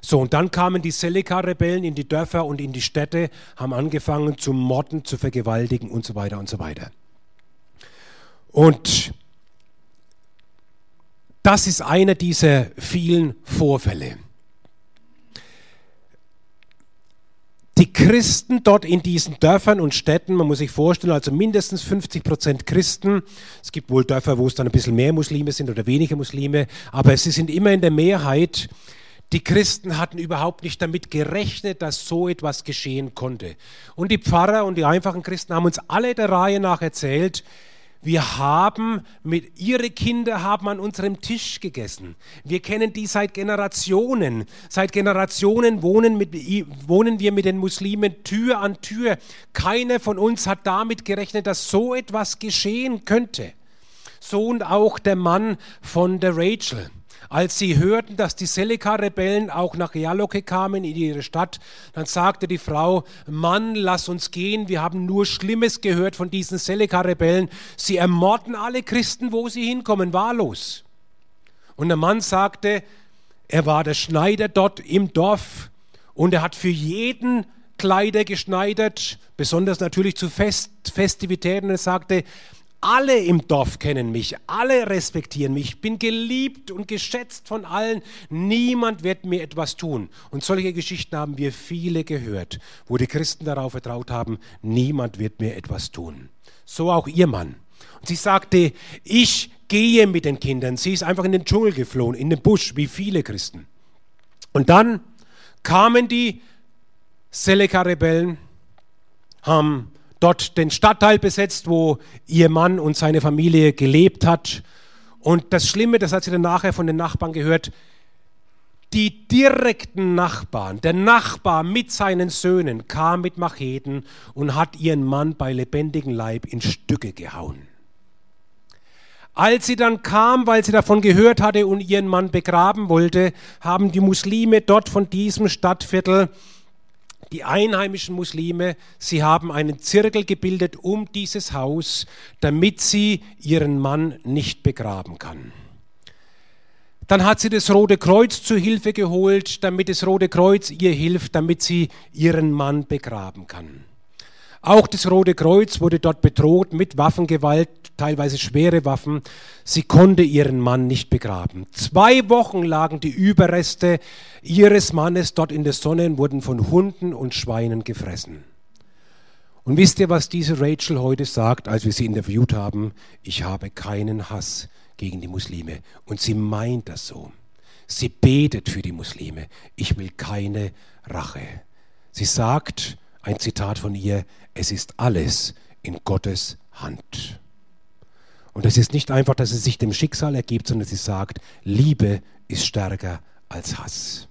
So, und dann kamen die Seleka-Rebellen in die Dörfer und in die Städte, haben angefangen zu morden, zu vergewaltigen und so weiter und so weiter. Und das ist einer dieser vielen Vorfälle. Die Christen dort in diesen Dörfern und Städten, man muss sich vorstellen, also mindestens 50 Prozent Christen. Es gibt wohl Dörfer, wo es dann ein bisschen mehr Muslime sind oder weniger Muslime, aber sie sind immer in der Mehrheit. Die Christen hatten überhaupt nicht damit gerechnet, dass so etwas geschehen konnte. Und die Pfarrer und die einfachen Christen haben uns alle der Reihe nach erzählt, wir haben mit, ihre Kinder haben an unserem Tisch gegessen. Wir kennen die seit Generationen. Seit Generationen wohnen, mit, wohnen wir mit den Muslimen Tür an Tür. Keiner von uns hat damit gerechnet, dass so etwas geschehen könnte. So und auch der Mann von der Rachel. Als sie hörten, dass die Seleka-Rebellen auch nach Jaloke kamen in ihre Stadt, dann sagte die Frau, Mann, lass uns gehen, wir haben nur Schlimmes gehört von diesen Seleka-Rebellen. Sie ermorden alle Christen, wo sie hinkommen, wahllos. Und der Mann sagte, er war der Schneider dort im Dorf und er hat für jeden Kleider geschneidert, besonders natürlich zu Fest, Festivitäten. Er sagte, alle im Dorf kennen mich, alle respektieren mich, ich bin geliebt und geschätzt von allen, niemand wird mir etwas tun. Und solche Geschichten haben wir viele gehört, wo die Christen darauf vertraut haben, niemand wird mir etwas tun. So auch ihr Mann. Und sie sagte, ich gehe mit den Kindern. Sie ist einfach in den Dschungel geflohen, in den Busch, wie viele Christen. Und dann kamen die Seleka-Rebellen, haben dort den Stadtteil besetzt, wo ihr Mann und seine Familie gelebt hat. Und das Schlimme, das hat sie dann nachher von den Nachbarn gehört, die direkten Nachbarn, der Nachbar mit seinen Söhnen kam mit Macheten und hat ihren Mann bei lebendigem Leib in Stücke gehauen. Als sie dann kam, weil sie davon gehört hatte und ihren Mann begraben wollte, haben die Muslime dort von diesem Stadtviertel die einheimischen Muslime, sie haben einen Zirkel gebildet um dieses Haus, damit sie ihren Mann nicht begraben kann. Dann hat sie das Rote Kreuz zu Hilfe geholt, damit das Rote Kreuz ihr hilft, damit sie ihren Mann begraben kann. Auch das Rote Kreuz wurde dort bedroht mit Waffengewalt, teilweise schwere Waffen. Sie konnte ihren Mann nicht begraben. Zwei Wochen lagen die Überreste ihres Mannes dort in der Sonne und wurden von Hunden und Schweinen gefressen. Und wisst ihr, was diese Rachel heute sagt, als wir sie interviewt haben? Ich habe keinen Hass gegen die Muslime. Und sie meint das so. Sie betet für die Muslime. Ich will keine Rache. Sie sagt, ein Zitat von ihr, es ist alles in Gottes Hand. Und es ist nicht einfach, dass sie sich dem Schicksal ergibt, sondern sie sagt, Liebe ist stärker als Hass.